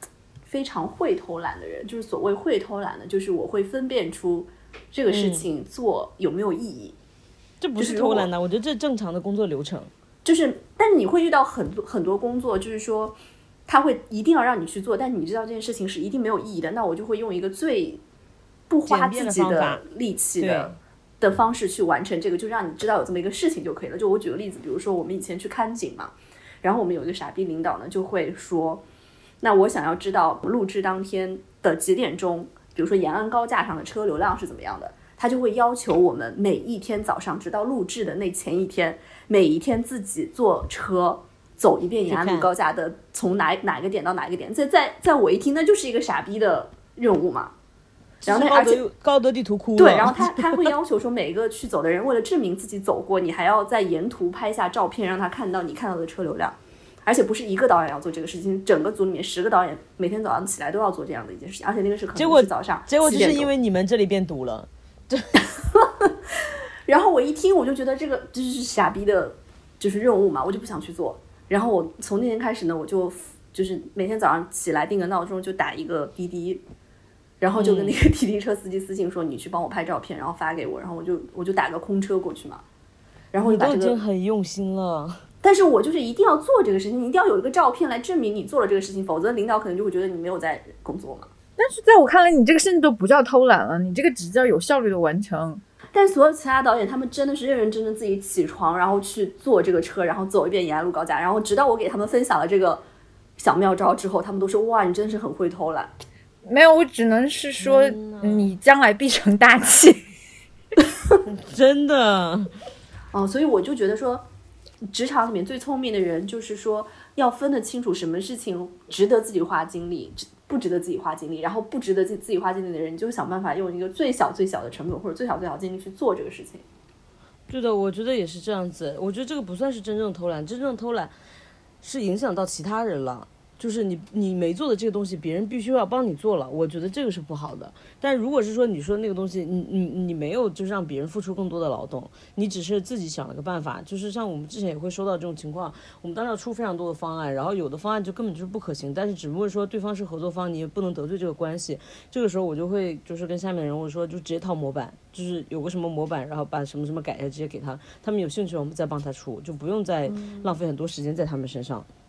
非常会偷懒的人，就是所谓会偷懒的，就是我会分辨出这个事情做有没有意义。这不是偷懒的，我觉得这正常的工作流程。就是，但是你会遇到很多很多工作，就是说他会一定要让你去做，但你知道这件事情是一定没有意义的，那我就会用一个最不花自己的力气的。的方式去完成这个，就让你知道有这么一个事情就可以了。就我举个例子，比如说我们以前去看景嘛，然后我们有一个傻逼领导呢，就会说，那我想要知道录制当天的几点钟，比如说延安高架上的车流量是怎么样的，他就会要求我们每一天早上直到录制的那前一天，每一天自己坐车走一遍延安路高架的从哪哪个点到哪个点，在在在我一听，那就是一个傻逼的任务嘛。然后，而且高德地图哭对，然后他他会要求说，每一个去走的人，为了证明自己走过，你还要在沿途拍下照片，让他看到你看到的车流量。而且不是一个导演要做这个事情，整个组里面十个导演每天早上起来都要做这样的一件事情。而且那个是可能是早上，结果就是因为你们这里变堵了。对。(laughs) 然后我一听，我就觉得这个就是傻逼的，就是任务嘛，我就不想去做。然后我从那天开始呢，我就就是每天早上起来定个闹钟，就打一个滴滴。然后就跟那个 (laughs) 滴滴车司机私信说：“你去帮我拍照片，然后发给我。”然后我就我就打个空车过去嘛。然后你已经很用心了。但是我就是一定要做这个事情，你一定要有一个照片来证明你做了这个事情，否则领导可能就会觉得你没有在工作嘛。但是在我看来，你这个甚至都不叫偷懒了，你这个只叫有效率的完成。但所有其他导演，他们真的是认认真真自己起床，然后去坐这个车，然后走一遍延安路高架，然后直到我给他们分享了这个小妙招之后，他们都说：“哇，你真的是很会偷懒。”没有，我只能是说，你将来必成大器。(laughs) 真的，哦，所以我就觉得说，职场里面最聪明的人，就是说要分得清楚什么事情值得自己花精力，不值得自己花精力，然后不值得自自己花精力的人，就想办法用一个最小最小的成本或者最小最小精力去做这个事情。对的，我觉得也是这样子。我觉得这个不算是真正偷懒，真正偷懒是影响到其他人了。就是你你没做的这个东西，别人必须要帮你做了，我觉得这个是不好的。但如果是说你说那个东西，你你你没有就是让别人付出更多的劳动，你只是自己想了个办法，就是像我们之前也会收到这种情况，我们当时要出非常多的方案，然后有的方案就根本就是不可行，但是只不过说对方是合作方，你也不能得罪这个关系。这个时候我就会就是跟下面人我说，就直接套模板，就是有个什么模板，然后把什么什么改一下，直接给他，他们有兴趣我们再帮他出，就不用再浪费很多时间在他们身上。嗯，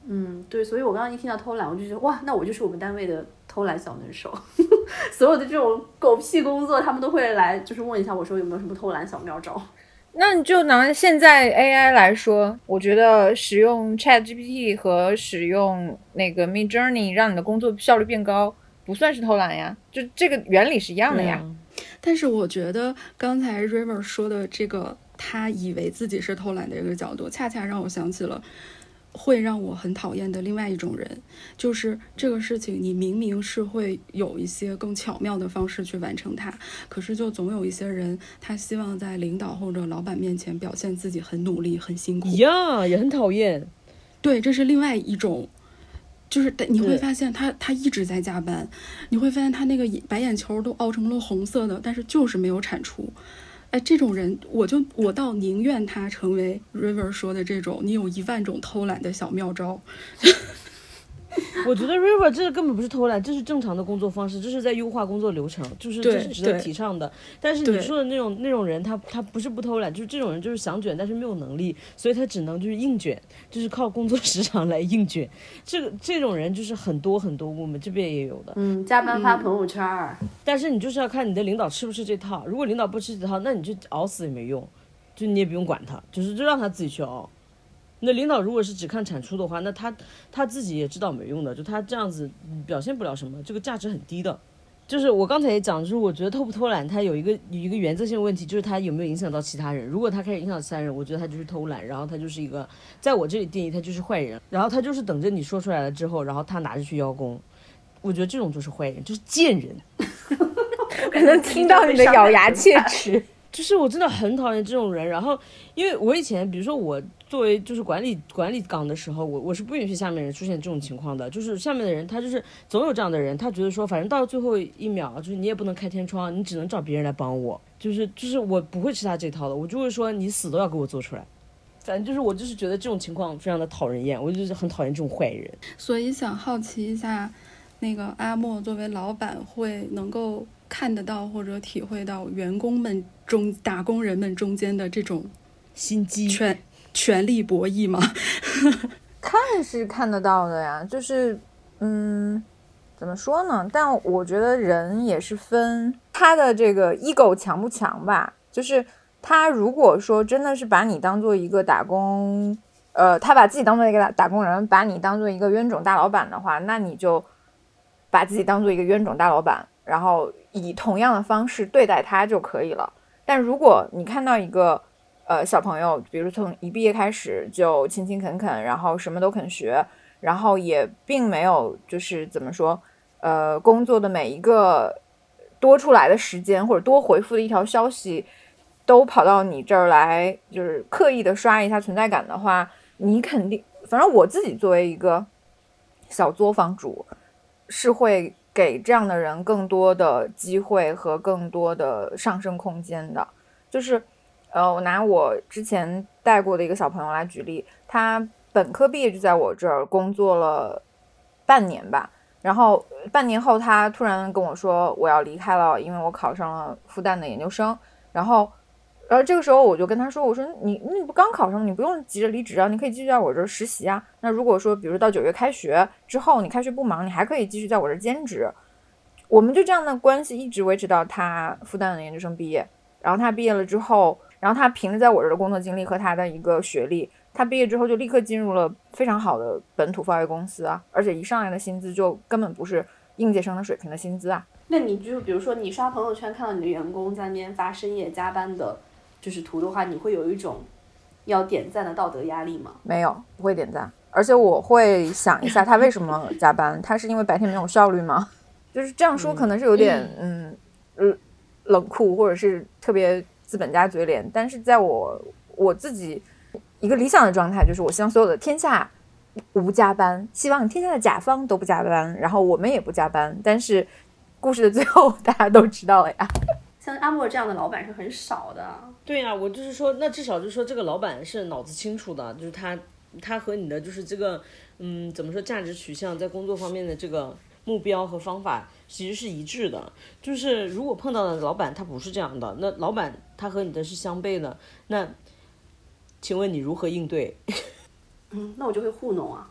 对，所以我刚刚一听到偷懒，我就觉得哇，那我就是我们单位的偷懒小能手。(laughs) 所有的这种狗屁工作，他们都会来，就是问一下我说有没有什么偷懒小妙招。(laughs) 那你就拿现在 AI 来说，我觉得使用 ChatGPT 和使用那个 Midjourney 让你的工作效率变高，不算是偷懒呀，就这个原理是一样的呀。但是我觉得刚才 River 说的这个，他以为自己是偷懒的一个角度，恰恰让我想起了。会让我很讨厌的另外一种人，就是这个事情，你明明是会有一些更巧妙的方式去完成它，可是就总有一些人，他希望在领导或者老板面前表现自己很努力、很辛苦。呀，也很讨厌。对，这是另外一种，就是你会发现他他一直在加班，你会发现他那个白眼球都凹成了红色的，但是就是没有产出。哎，这种人，我就我倒宁愿他成为 River 说的这种，你有一万种偷懒的小妙招。(laughs) 我觉得 River 这个根本不是偷懒，这是正常的工作方式，这是在优化工作流程，就是这是值得提倡的。但是你说的那种那种人，他他不是不偷懒，就是这种人就是想卷，但是没有能力，所以他只能就是硬卷，就是靠工作时长来硬卷。这个这种人就是很多很多，我们这边也有的。嗯，加班发朋友圈。但是你就是要看你的领导吃不吃这套，如果领导不吃这套，那你就熬死也没用，就你也不用管他，就是就让他自己去熬。那领导如果是只看产出的话，那他他自己也知道没用的，就他这样子表现不了什么，这个价值很低的。就是我刚才也讲，就是我觉得偷不偷懒，他有一个有一个原则性问题，就是他有没有影响到其他人。如果他开始影响其他人，我觉得他就是偷懒，然后他就是一个在我这里定义他就是坏人，然后他就是等着你说出来了之后，然后他拿着去邀功。我觉得这种就是坏人，就是贱人。(laughs) 我能听到你的咬牙切齿。就是我真的很讨厌这种人。然后，因为我以前，比如说我作为就是管理管理岗的时候，我我是不允许下面人出现这种情况的。就是下面的人，他就是总有这样的人，他觉得说，反正到最后一秒，就是你也不能开天窗，你只能找别人来帮我。就是就是我不会吃他这套的，我就会说你死都要给我做出来。反正就是我就是觉得这种情况非常的讨人厌，我就是很讨厌这种坏人。所以想好奇一下，那个阿莫作为老板会能够。看得到或者体会到员工们中打工人们中间的这种心机、权权力博弈吗？(laughs) 看是看得到的呀，就是嗯，怎么说呢？但我觉得人也是分他的这个 ego 强不强吧。就是他如果说真的是把你当做一个打工，呃，他把自己当做一个打打工人，把你当做一个冤种大老板的话，那你就把自己当做一个冤种大老板，然后。以同样的方式对待他就可以了。但如果你看到一个呃小朋友，比如从一毕业开始就勤勤恳恳，然后什么都肯学，然后也并没有就是怎么说，呃，工作的每一个多出来的时间或者多回复的一条消息，都跑到你这儿来，就是刻意的刷一下存在感的话，你肯定，反正我自己作为一个小作坊主，是会。给这样的人更多的机会和更多的上升空间的，就是，呃，我拿我之前带过的一个小朋友来举例，他本科毕业就在我这儿工作了半年吧，然后半年后他突然跟我说我要离开了，因为我考上了复旦的研究生，然后。然后这个时候我就跟他说：“我说你你不刚考上，你不用急着离职啊，你可以继续在我这儿实习啊。那如果说，比如到九月开学之后，你开学不忙，你还可以继续在我这儿兼职。我们就这样的关系一直维持到他复旦的研究生毕业。然后他毕业了之后，然后他凭着在我这儿的工作经历和他的一个学历，他毕业之后就立刻进入了非常好的本土贸易公司啊，而且一上来的薪资就根本不是应届生的水平的薪资啊。那你就比如说你刷朋友圈看到你的员工在那边发深夜加班的。就是图的话，你会有一种要点赞的道德压力吗？没有，不会点赞。而且我会想一下，他为什么 (laughs) 加班？他是因为白天没有效率吗？就是这样说，可能是有点嗯嗯冷酷，或者是特别资本家嘴脸。但是在我我自己一个理想的状态，就是我希望所有的天下无加班，希望天下的甲方都不加班，然后我们也不加班。但是故事的最后，(laughs) 大家都知道了呀。像阿莫这样的老板是很少的。对呀，我就是说，那至少就是说，这个老板是脑子清楚的，就是他，他和你的就是这个，嗯，怎么说，价值取向在工作方面的这个目标和方法其实是一致的。就是如果碰到的老板他不是这样的，那老板他和你的是相悖的，那，请问你如何应对？(laughs) 嗯，那我就会糊弄啊。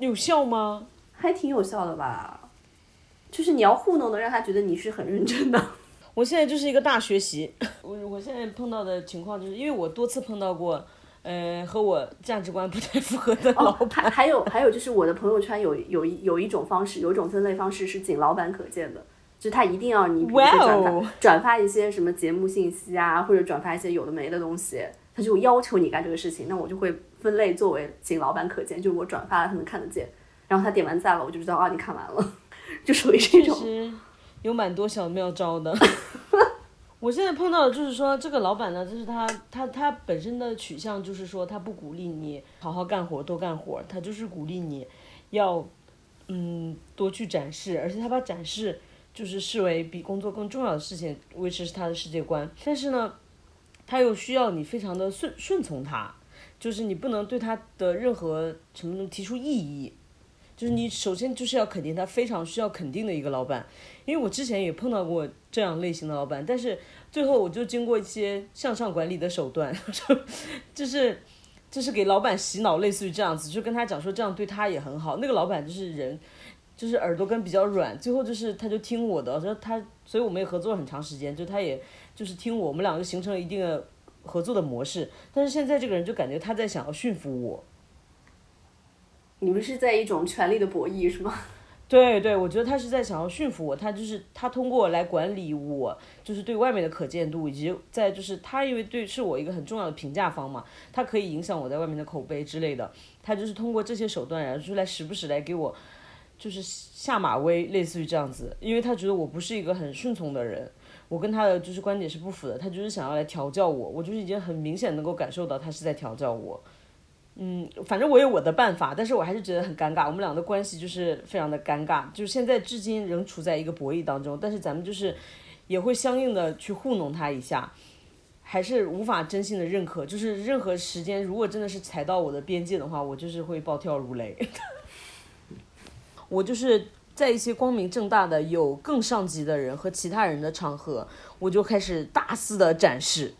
有效吗？还挺有效的吧。就是你要糊弄的，让他觉得你是很认真的。我现在就是一个大学习，(laughs) 我我现在碰到的情况就是，因为我多次碰到过，呃，和我价值观不太符合的老板。(laughs) 还有还有就是我的朋友圈有有一有一种方式，有一种分类方式是仅老板可见的，就是他一定要你转发一些什么节目信息啊，或者转发一些有的没的东西，他就要求你干这个事情，那我就会分类作为仅老板可见，就是我转发了他能看得见，然后他点完赞了，我就知道啊你看完了，(laughs) 就属于这种。有蛮多小妙招的，(laughs) 我现在碰到的就是说，这个老板呢，就是他他他本身的取向就是说，他不鼓励你好好干活多干活，他就是鼓励你要嗯多去展示，而且他把展示就是视为比工作更重要的事情，维持是他的世界观。但是呢，他又需要你非常的顺顺从他，就是你不能对他的任何什么提出异议。就是你首先就是要肯定他，非常需要肯定的一个老板。因为我之前也碰到过这样类型的老板，但是最后我就经过一些向上管理的手段，(laughs) 就是就是给老板洗脑，类似于这样子，就跟他讲说这样对他也很好。那个老板就是人，就是耳朵根比较软，最后就是他就听我的，说他，所以我们也合作了很长时间，就他也就是听我，我们两个形成了一定的合作的模式。但是现在这个人就感觉他在想要驯服我。你们是在一种权力的博弈是吗？(laughs) 对对，我觉得他是在想要驯服我，他就是他通过来管理我，就是对外面的可见度，以及在就是他因为对是我一个很重要的评价方嘛，他可以影响我在外面的口碑之类的，他就是通过这些手段，然后就来时不时来给我就是下马威，类似于这样子，因为他觉得我不是一个很顺从的人，我跟他的就是观点是不符的，他就是想要来调教我，我就是已经很明显能够感受到他是在调教我。嗯，反正我有我的办法，但是我还是觉得很尴尬。我们俩的关系就是非常的尴尬，就是现在至今仍处在一个博弈当中。但是咱们就是也会相应的去糊弄他一下，还是无法真心的认可。就是任何时间，如果真的是踩到我的边界的话，我就是会暴跳如雷。(laughs) 我就是在一些光明正大的有更上级的人和其他人的场合，我就开始大肆的展示。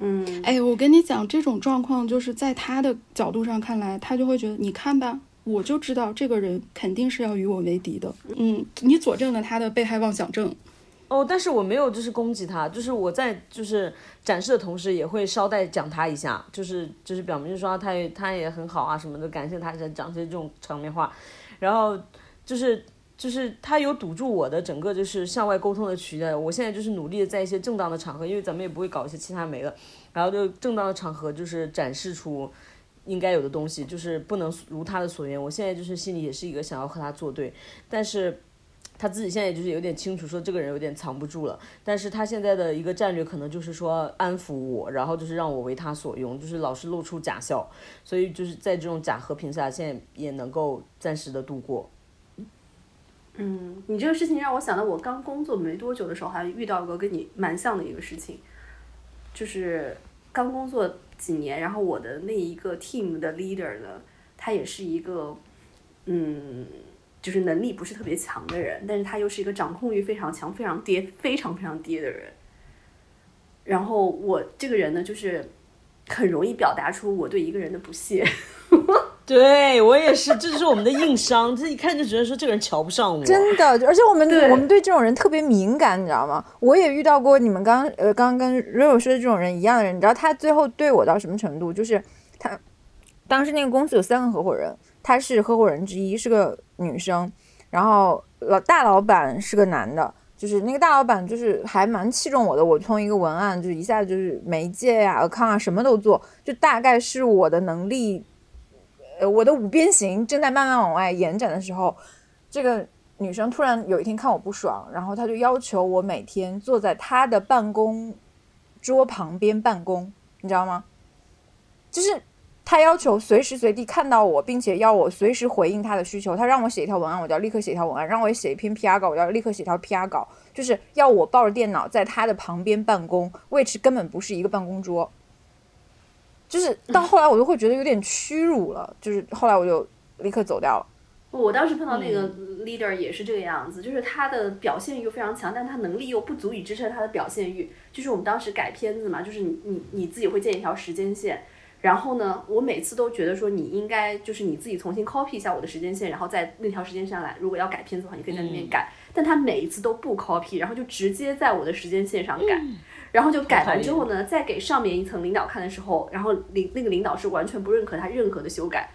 嗯，哎，我跟你讲，这种状况就是在他的角度上看来，他就会觉得，你看吧，我就知道这个人肯定是要与我为敌的。嗯，你佐证了他的被害妄想症。哦，但是我没有就是攻击他，就是我在就是展示的同时，也会捎带讲他一下，就是就是表明说他也他也很好啊什么的，感谢他在讲些这种场面话，然后就是。就是他有堵住我的整个就是向外沟通的渠道，我现在就是努力的在一些正当的场合，因为咱们也不会搞一些其他没的，然后就正当的场合就是展示出应该有的东西，就是不能如他的所愿。我现在就是心里也是一个想要和他作对，但是他自己现在就是有点清楚说这个人有点藏不住了，但是他现在的一个战略可能就是说安抚我，然后就是让我为他所用，就是老是露出假笑，所以就是在这种假和平下，现在也能够暂时的度过。嗯，你这个事情让我想到，我刚工作没多久的时候，还遇到过跟你蛮像的一个事情，就是刚工作几年，然后我的那一个 team 的 leader 呢，他也是一个，嗯，就是能力不是特别强的人，但是他又是一个掌控欲非常强、非常低、非常非常低的人。然后我这个人呢，就是很容易表达出我对一个人的不屑。(laughs) 对我也是，这就是我们的硬伤。(laughs) 这一看就觉得说这个人瞧不上我。真的，而且我们我们对这种人特别敏感，你知道吗？我也遇到过你们刚呃刚刚跟瑞瑞说的这种人一样的人。你知道他最后对我到什么程度？就是他当时那个公司有三个合伙人，他是合伙人之一，是个女生。然后老大老板是个男的，就是那个大老板就是还蛮器重我的。我从一个文案就一下子就是媒介呀、account 啊什么都做，就大概是我的能力。呃，我的五边形正在慢慢往外延展的时候，这个女生突然有一天看我不爽，然后她就要求我每天坐在她的办公桌旁边办公，你知道吗？就是她要求随时随地看到我，并且要我随时回应她的需求。她让我写一条文案，我就要立刻写一条文案；让我写一篇 PR 稿，我要立刻写条 PR 稿。就是要我抱着电脑在她的旁边办公，which 根本不是一个办公桌。就是到后来，我就会觉得有点屈辱了。就是后来，我就立刻走掉了。我当时碰到那个 leader 也是这个样子，就是他的表现欲非常强，但他能力又不足以支撑他的表现欲。就是我们当时改片子嘛，就是你你你自己会建一条时间线，然后呢，我每次都觉得说你应该就是你自己重新 copy 一下我的时间线，然后在那条时间上来，如果要改片子的话，你可以在那边改。但他每一次都不 copy，然后就直接在我的时间线上改。然后就改完之后呢，再给上面一层领导看的时候，然后领那个领导是完全不认可他任何的修改，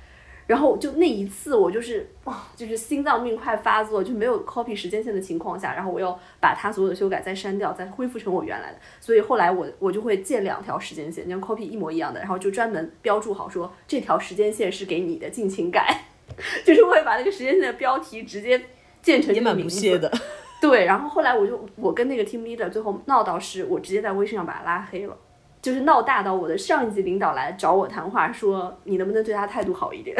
然后就那一次我就是哇，就是心脏病快发作，就没有 copy 时间线的情况下，然后我要把他所有的修改再删掉，再恢复成我原来的，所以后来我我就会建两条时间线，跟 copy 一模一样的，然后就专门标注好说这条时间线是给你的，尽情改，(laughs) 就是会把那个时间线的标题直接建成也蛮不屑的。对，然后后来我就我跟那个 team leader 最后闹到是我直接在微信上把他拉黑了，就是闹大到我的上一级领导来找我谈话，说你能不能对他态度好一点。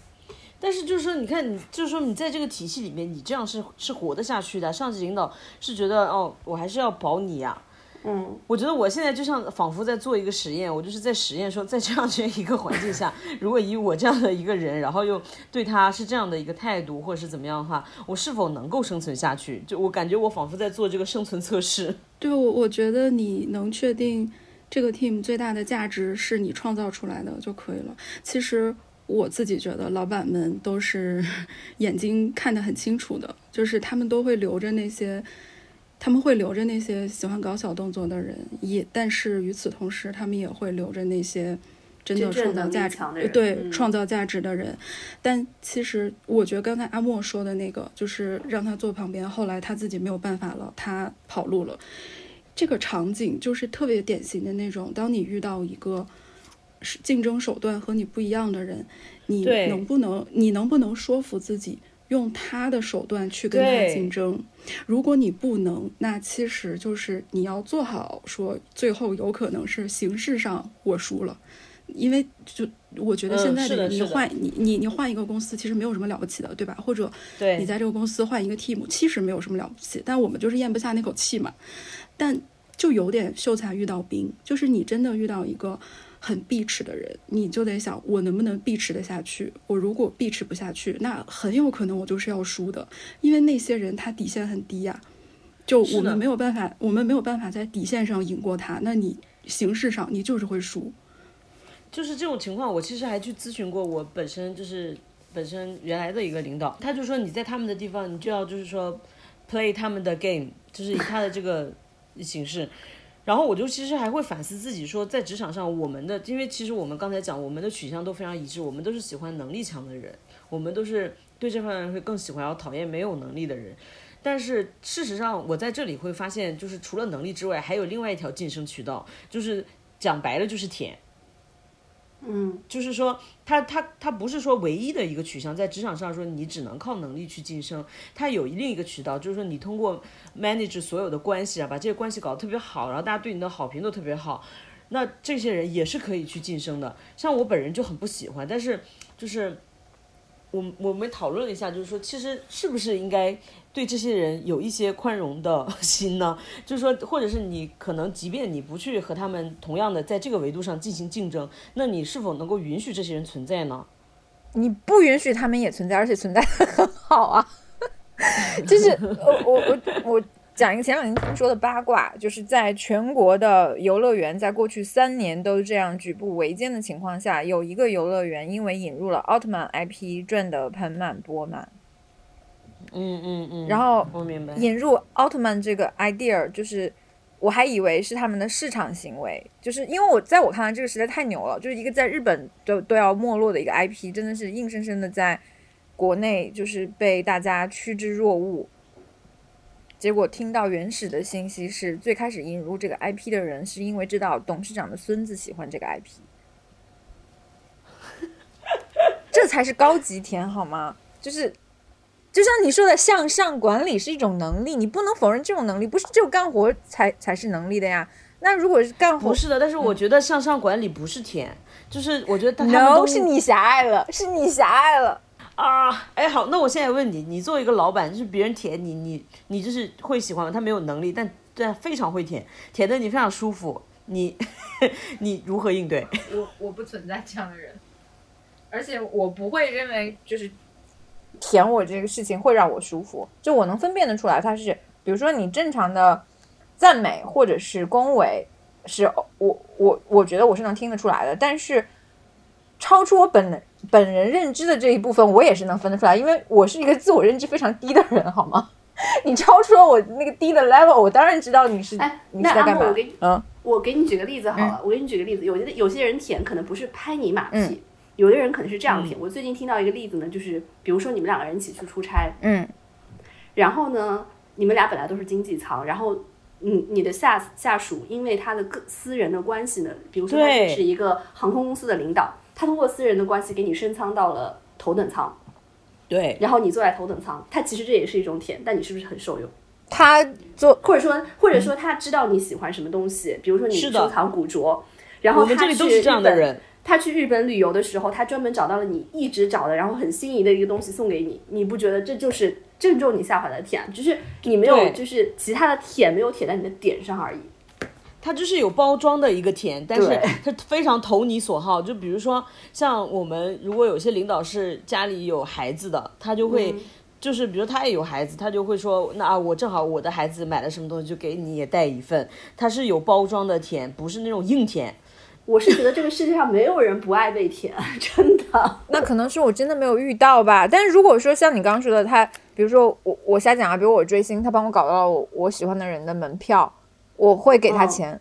(laughs) 但是就是说，你看你就是说你在这个体系里面，你这样是是活得下去的。上级领导是觉得哦，我还是要保你呀。嗯，我觉得我现在就像仿佛在做一个实验，我就是在实验说，(laughs) 在这样的一个环境下，如果以我这样的一个人，然后又对他是这样的一个态度，或者是怎么样的话，我是否能够生存下去？就我感觉我仿佛在做这个生存测试。(laughs) 对我，我觉得你能确定这个 team 最大的价值是你创造出来的就可以了。其实我自己觉得，老板们都是 (laughs) 眼睛看得很清楚的，就是他们都会留着那些。他们会留着那些喜欢搞小动作的人，也但是与此同时，他们也会留着那些真的创造价值的、对创造价值的人。但其实，我觉得刚才阿莫说的那个，就是让他坐旁边，后来他自己没有办法了，他跑路了。这个场景就是特别典型的那种，当你遇到一个是竞争手段和你不一样的人，你能不能，你能不能说服自己？用他的手段去跟他竞争，如果你不能，那其实就是你要做好说，最后有可能是形式上我输了，因为就我觉得现在的你换你你你换一个公司其实没有什么了不起的，对吧？或者你在这个公司换一个 team，其实没有什么了不起，但我们就是咽不下那口气嘛。但就有点秀才遇到兵，就是你真的遇到一个。很避齿的人，你就得想我能不能避齿得下去。我如果避齿不下去，那很有可能我就是要输的，因为那些人他底线很低呀。就我们没有办法，我们没有办法在底线上赢过他。那你形式上你就是会输。就是这种情况，我其实还去咨询过我本身就是本身原来的一个领导，他就说你在他们的地方，你就要就是说 play 他们的 game，就是以他的这个形式。然后我就其实还会反思自己，说在职场上，我们的，因为其实我们刚才讲，我们的取向都非常一致，我们都是喜欢能力强的人，我们都是对这方面会更喜欢，要讨厌没有能力的人。但是事实上，我在这里会发现，就是除了能力之外，还有另外一条晋升渠道，就是讲白了就是舔。嗯，就是说，他他他不是说唯一的一个取向，在职场上说你只能靠能力去晋升，他有另一个渠道，就是说你通过 manage 所有的关系啊，把这些关系搞得特别好，然后大家对你的好评都特别好，那这些人也是可以去晋升的。像我本人就很不喜欢，但是就是我我们讨论了一下，就是说其实是不是应该。对这些人有一些宽容的 (laughs) 心呢，就是说，或者是你可能，即便你不去和他们同样的在这个维度上进行竞争，那你是否能够允许这些人存在呢？你不允许他们也存在，而且存在的很好啊。(laughs) 就是我我我我讲一个前两天听说的八卦，就是在全国的游乐园在过去三年都这样举步维艰的情况下，有一个游乐园因为引入了奥特曼 IP 赚得盆满钵满。嗯嗯嗯，然后我明白引入奥特曼这个 idea，就是我还以为是他们的市场行为，就是因为我在我看来这个实在太牛了，就是一个在日本都都要没落的一个 IP，真的是硬生生的在国内就是被大家趋之若鹜。结果听到原始的信息是，最开始引入这个 IP 的人是因为知道董事长的孙子喜欢这个 IP，(laughs) 这才是高级甜好吗？就是。就像你说的，向上管理是一种能力，你不能否认这种能力，不是只有干活才才是能力的呀。那如果是干活，不是的，但是我觉得向上管理不是甜，就是我觉得他们都是你狭隘了，是你狭隘了啊！哎，好，那我现在问你，你作为一个老板，就是别人舔你，你你就是会喜欢吗？他没有能力，但但非常会舔，舔的你非常舒服，你 (laughs) 你如何应对？我我不存在这样的人，而且我不会认为就是。舔我这个事情会让我舒服，就我能分辨得出来，他是比如说你正常的赞美或者是恭维，是我我我觉得我是能听得出来的，但是超出我本本人认知的这一部分，我也是能分得出来，因为我是一个自我认知非常低的人，好吗？(laughs) 你超出了我那个低的 level，我当然知道你是哎，你在干嘛？嗯，我给你举个例子好了，我给你举个例子，有些有些人舔可能不是拍你马屁。有的人可能是这样舔。我最近听到一个例子呢，就是比如说你们两个人一起去出差，嗯，然后呢，你们俩本来都是经济舱，然后你你的下下属因为他的个私人的关系呢，比如说他是一个航空公司的领导，他通过私人的关系给你升舱到了头等舱，对，然后你坐在头等舱，他其实这也是一种舔，但你是不是很受用？他做或者说或者说他知道你喜欢什么东西，比如说你收藏古着，然后我们这里都是这样的人。他去日本旅游的时候，他专门找到了你一直找的，然后很心仪的一个东西送给你。你不觉得这就是正中你下怀的舔？只是你没有，就是其他的舔没有舔在你的点上而已。它就是有包装的一个甜，但是对它非常投你所好。就比如说，像我们如果有些领导是家里有孩子的，他就会。就是比如他也有孩子，他就会说，那啊，我正好我的孩子买了什么东西，就给你也带一份。它是有包装的甜，不是那种硬甜。我是觉得这个世界上没有人不爱被舔，(laughs) 真的。那可能是我真的没有遇到吧。但是如果说像你刚刚说的，他比如说我我瞎讲啊，比如我追星，他帮我搞到了我我喜欢的人的门票，我会给他哦钱。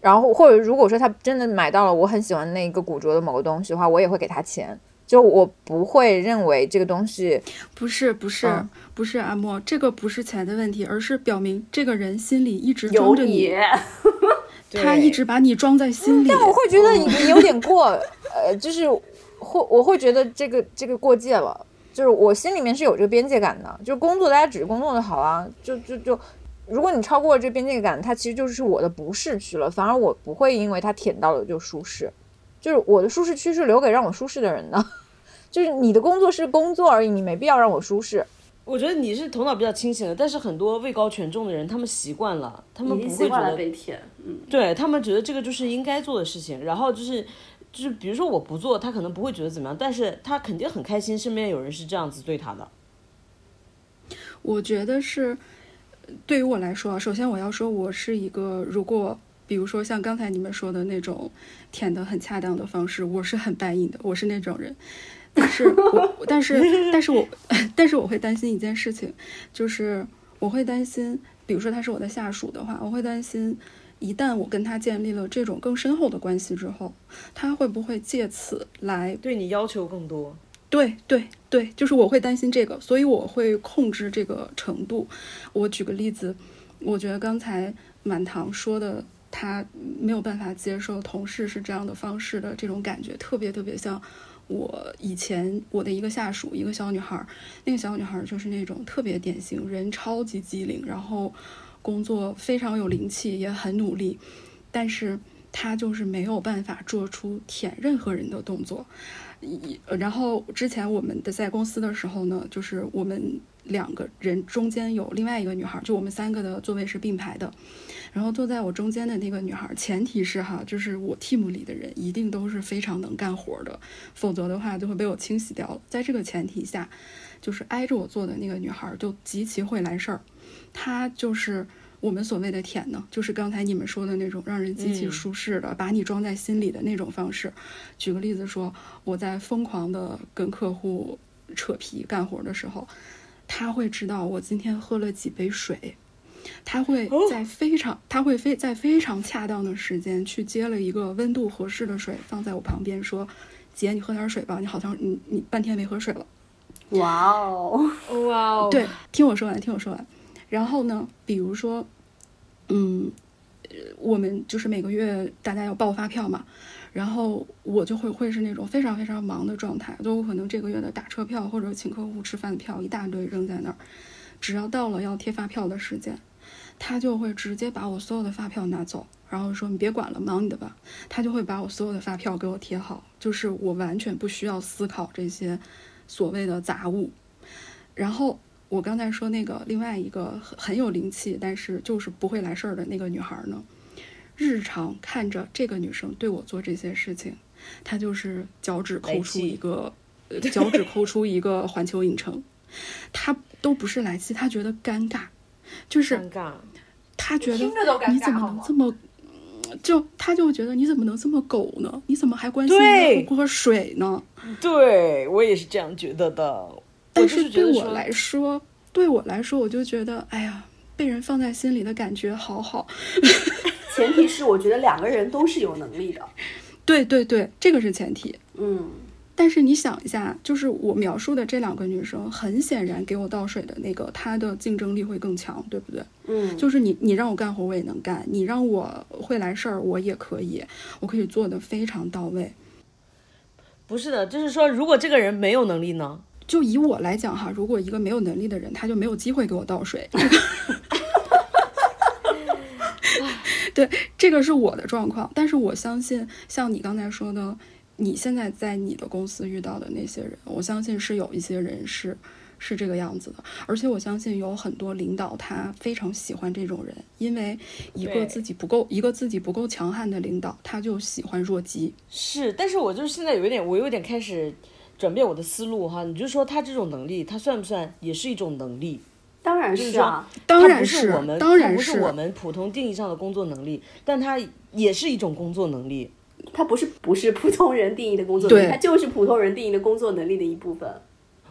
然后或者如果说他真的买到了我很喜欢那个古着的某个东西的话，我也会给他钱。就我不会认为这个东西，不是不是、嗯不是阿莫，这个不是钱的问题，而是表明这个人心里一直有装着你，他一直把你装在心里。但我会觉得你有点过，呃，就是会我会觉得这个这个过界了。就是我心里面是有这个边界感的，就工作大家只是工作就好啊，就就就，如果你超过了这边界感，它其实就是我的不适区了。反而我不会因为它舔到了就舒适，就是我的舒适区是留给让我舒适的人的。(laughs) 就是你的工作是工作而已，你没必要让我舒适。我觉得你是头脑比较清醒的，但是很多位高权重的人，他们习惯了，他们不会觉得被舔。嗯，对他们觉得这个就是应该做的事情，然后就是就是比如说我不做，他可能不会觉得怎么样，但是他肯定很开心，身边有人是这样子对他的。我觉得是，对于我来说啊，首先我要说，我是一个如果比如说像刚才你们说的那种舔的很恰当的方式，我是很答应的，我是那种人。但是我，但是，但是我，(laughs) 但是我会担心一件事情，就是我会担心，比如说他是我的下属的话，我会担心，一旦我跟他建立了这种更深厚的关系之后，他会不会借此来对你要求更多。对对对，就是我会担心这个，所以我会控制这个程度。我举个例子，我觉得刚才满堂说的，他没有办法接受同事是这样的方式的这种感觉，特别特别像我以前我的一个下属，一个小女孩儿，那个小女孩儿就是那种特别典型，人超级机灵，然后工作非常有灵气，也很努力，但是她就是没有办法做出舔任何人的动作。一然后之前我们的在公司的时候呢，就是我们两个人中间有另外一个女孩，就我们三个的座位是并排的，然后坐在我中间的那个女孩，前提是哈，就是我 team 里的人一定都是非常能干活的，否则的话就会被我清洗掉了。在这个前提下，就是挨着我坐的那个女孩就极其会来事儿，她就是。我们所谓的舔呢，就是刚才你们说的那种让人极其嗯舒适的，把你装在心里的那种方式。举个例子说，我在疯狂的跟客户扯皮干活的时候，他会知道我今天喝了几杯水，他会在非常、他会非在非常恰当的时间去接了一个温度合适的水放在我旁边，说：“姐，你喝点水吧，你好像你你半天没喝水了。”哇哦，哇哦对，听我说完，听我说完。然后呢，比如说，嗯，呃我们就是每个月大家要报发票嘛，然后我就会会是那种非常非常忙的状态，就我可能这个月的打车票或者请客户吃饭的票一大堆扔在那儿，只要到了要贴发票的时间，他就会直接把我所有的发票拿走，然后说你别管了，忙你的吧。他就会把我所有的发票给我贴好，就是我完全不需要思考这些所谓的杂物。然后我刚才说那个另外一个很很有灵气，但是就是不会来事儿的那个女孩呢，日常看着这个女生对我做这些事情，她就是脚趾抠出一个，(laughs) 呃脚趾抠出一个环球影城，她都不是来气，她觉得尴尬，就是尴尬。她觉得你怎么能这么。嗯就她就觉得你怎么能这么狗呢？你怎么还关心对人喝不喝水呢？对我也是这样觉得的。但是对我来说，对我来说，我就觉得，哎呀，被人放在心里的感觉好好。(laughs) 前提是我觉得两个人都是有能力的。(laughs) 对对对，这个是前提。嗯，但是你想一下，就是我描述的这两个女生，很显然给我倒水的那个，她的竞争力会更强，对不对？嗯，就是你，你让我干活我也能干，你让我会来事儿我也可以，我可以做的非常到位。不是的，就是说，如果这个人没有能力呢？就以我来讲哈，如果一个没有能力的人，他就没有机会给我倒水。(laughs) 对，这个是我的状况，但是我相信，像你刚才说的，你现在在你的公司遇到的那些人，我相信是有一些人是是这个样子的。而且我相信有很多领导他非常喜欢这种人，因为一个自己不够一个自己不够强悍的领导，他就喜欢弱鸡。是，但是我就是现在有一点，我有点开始转变我的思路哈。你就说他这种能力，他算不算也是一种能力？当然是啊，当然不是我们，当然是我们普通定义上的工作能力，但它也是一种工作能力。它不是不是普通人定义的工作能力，对它就是普通人定义的工作能力的一部分。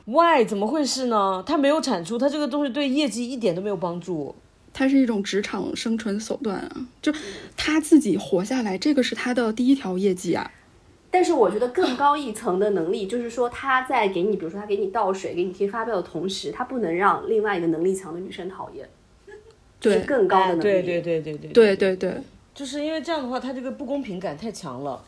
Why 怎么会是呢？它没有产出，它这个东西对业绩一点都没有帮助。它是一种职场生存手段啊，就他自己活下来，这个是他的第一条业绩啊。但是我觉得更高一层的能力，就是说他在给你，比如说他给你倒水、给你贴发票的同时，他不能让另外一个能力强的女生讨厌，对是更高的能力。对对对对对对对对，就是因为这样的话，他这个不公平感太强了。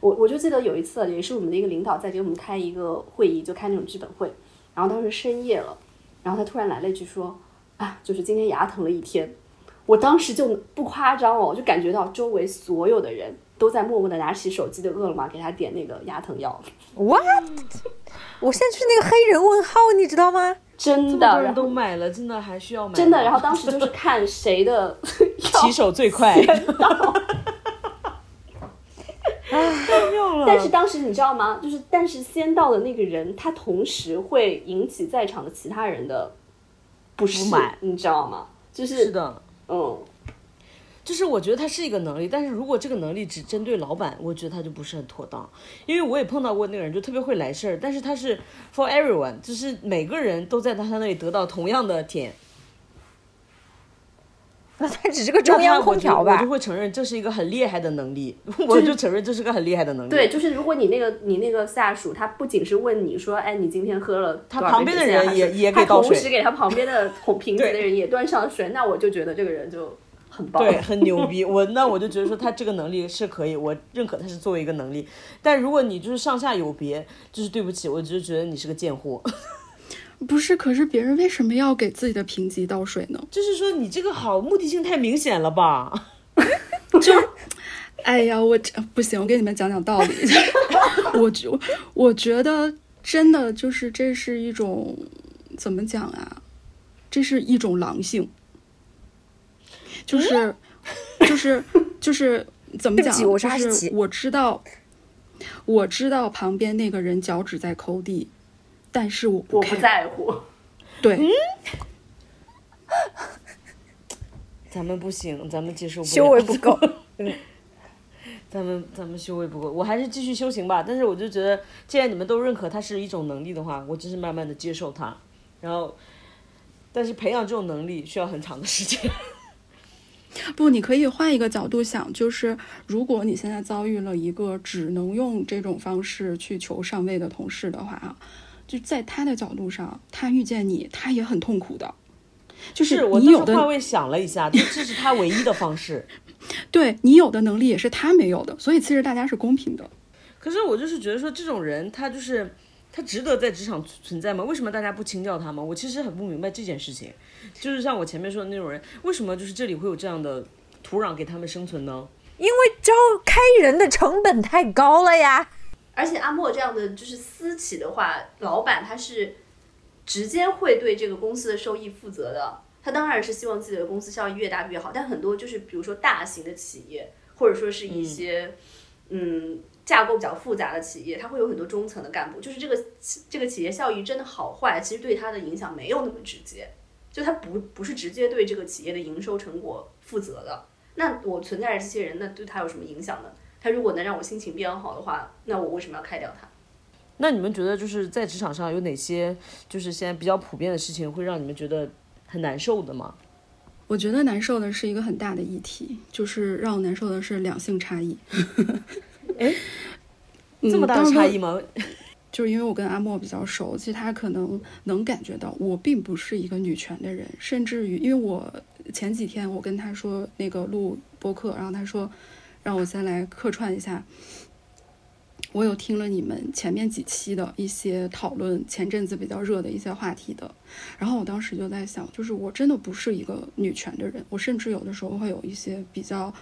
我我就记得有一次，也是我们的一个领导在给我们开一个会议，就开那种剧本会，然后当时深夜了，然后他突然来了一句说，啊，就是今天牙疼了一天，我当时就不夸张哦，就感觉到周围所有的人都在默默的拿起手机的饿了么给他点那个牙疼药，What？我现在就是那个黑人问号，你知道吗？真的，人都买了，真的还需要买？真的，然后当时就是看谁的 (laughs) 起手最快。太妙了！但是当时你知道吗？就是但是先到的那个人，他同时会引起在场的其他人的不适不满你知道吗？就是是的，嗯，就是我觉得它是一个能力，但是如果这个能力只针对老板，我觉得他就不是很妥当。因为我也碰到过那个人，就特别会来事儿，但是他是 for everyone，就是每个人都在他那里得到同样的甜。(laughs) 那他只是个中央空调吧我就？会承认这是一个很厉害的能力，我就承认这是个很厉害的能力。对，就是如果你那个你那个下属，他不仅是问你说，哎，你今天喝了他旁边的人也也给他倒水同时给他旁边的 (laughs) 桶瓶子的人也端上水，那我就觉得这个人就很棒。对，很牛逼。我那我就觉得说他这个能力是可以，我认可他是作为一个能力。但如果你就是上下有别，就是对不起，我就觉得你是个贱货。(laughs) 不是，可是别人为什么要给自己的评级倒水呢？就是说你这个好目的性太明显了吧？(laughs) 就哎呀，我这不行，我给你们讲讲道理。(laughs) 我觉我觉得真的就是这是一种怎么讲啊？这是一种狼性，(laughs) 就是、就是就是怎么讲？就是我知道，我知道旁边那个人脚趾在抠地，但是我不我不在乎。(laughs) 对，(laughs) 咱们不行，咱们接受不了。修为不够。咱们咱们修为不够，我还是继续修行吧。但是我就觉得，既然你们都认可它是一种能力的话，我就是慢慢的接受它。然后，但是培养这种能力需要很长的时间。不，你可以换一个角度想，就是如果你现在遭遇了一个只能用这种方式去求上位的同事的话啊，就在他的角度上，他遇见你，他也很痛苦的。就是我你有的当时换位想了一下，就这是他唯一的方式。(laughs) 对你有的能力也是他没有的，所以其实大家是公平的。可是我就是觉得说，这种人他就是他值得在职场存存在吗？为什么大家不清掉他吗？我其实很不明白这件事情。就是像我前面说的那种人，为什么就是这里会有这样的土壤给他们生存呢？因为招开人的成本太高了呀。而且阿莫这样的就是私企的话，老板他是直接会对这个公司的收益负责的。他当然是希望自己的公司效益越大越好，但很多就是比如说大型的企业，或者说是一些嗯架构比较复杂的企业，它会有很多中层的干部，就是这个企这个企业效益真的好坏，其实对它的影响没有那么直接，就它不不是直接对这个企业的营收成果负责的。那我存在着这些人，那对他有什么影响呢？他如果能让我心情变好的话，那我为什么要开掉他？那你们觉得就是在职场上有哪些就是现在比较普遍的事情会让你们觉得很难受的吗？我觉得难受的是一个很大的议题，就是让我难受的是两性差异。哎，嗯这么大的差异？吗？(laughs) 就是因为我跟阿莫比较熟，其实他可能能感觉到我并不是一个女权的人，甚至于因为我前几天我跟他说那个录播客，然后他说让我先来客串一下。我有听了你们前面几期的一些讨论，前阵子比较热的一些话题的，然后我当时就在想，就是我真的不是一个女权的人，我甚至有的时候会有一些比较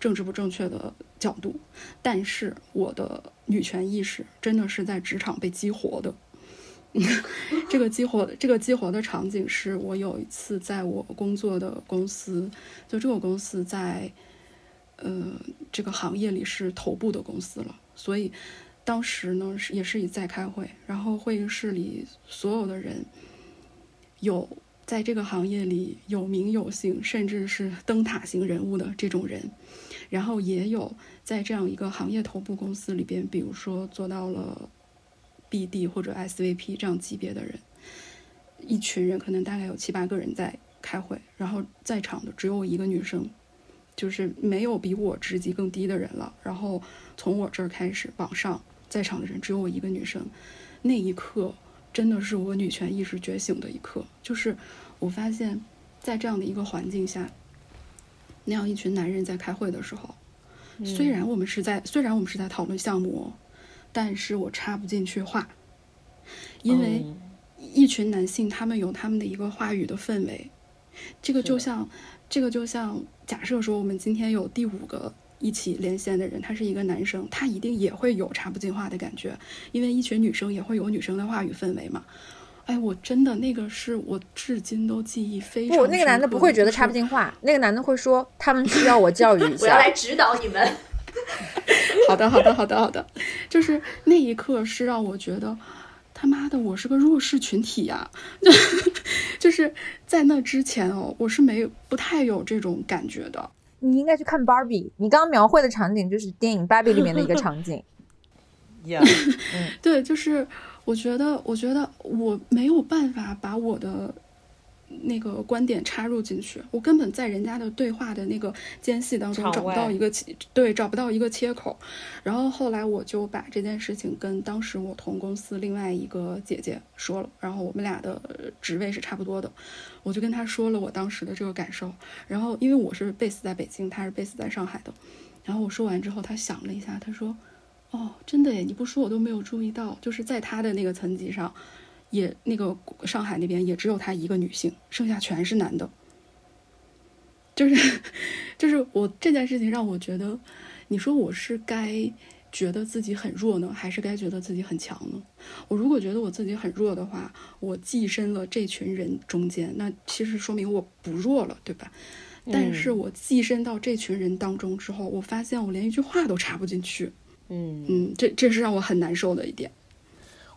政治不正确的角度，但是我的女权意识真的是在职场被激活的。(laughs) 这个激活这个激活的场景是我有一次在我工作的公司，就这个公司在呃这个行业里是头部的公司了，所以当时呢是也是在开会，然后会议室里所有的人有在这个行业里有名有姓，甚至是灯塔型人物的这种人，然后也有在这样一个行业头部公司里边，比如说做到了。BD 或者 SVP 这样级别的人，一群人可能大概有七八个人在开会，然后在场的只有我一个女生，就是没有比我职级更低的人了。然后从我这儿开始往上，在场的人只有我一个女生。那一刻真的是我女权意识觉醒的一刻，就是我发现，在这样的一个环境下，那样一群男人在开会的时候，虽然我们是在虽然我们是在讨论项目。但是我插不进去话，因为一群男性他们有他们的一个话语的氛围，这个就像这个就像假设说我们今天有第五个一起连线的人，他是一个男生，他一定也会有插不进话的感觉，因为一群女生也会有女生的话语氛围嘛。哎，我真的那个是我至今都记忆非常。不，那个男的不会觉得插不进话，那个男的会说他们需要我教育一 (laughs) 下，我要来指导你们。(laughs) 好的，好的，好的，好的，就是那一刻是让我觉得，他妈的，我是个弱势群体呀！就 (laughs) 就是在那之前哦，我是没有不太有这种感觉的。你应该去看芭比，你刚刚描绘的场景就是电影《芭比》里面的一个场景。呀，对，就是我觉得，我觉得我没有办法把我的。那个观点插入进去，我根本在人家的对话的那个间隙当中找不到一个对找不到一个切口，然后后来我就把这件事情跟当时我同公司另外一个姐姐说了，然后我们俩的职位是差不多的，我就跟她说了我当时的这个感受，然后因为我是 base 在北京，她是 base 在上海的，然后我说完之后，她想了一下，她说：“哦，真的耶，你不说我都没有注意到，就是在他的那个层级上。”也那个上海那边也只有他一个女性，剩下全是男的。就是，就是我这件事情让我觉得，你说我是该觉得自己很弱呢，还是该觉得自己很强呢？我如果觉得我自己很弱的话，我寄身了这群人中间，那其实说明我不弱了，对吧？但是我寄身到这群人当中之后，我发现我连一句话都插不进去。嗯嗯，这这是让我很难受的一点。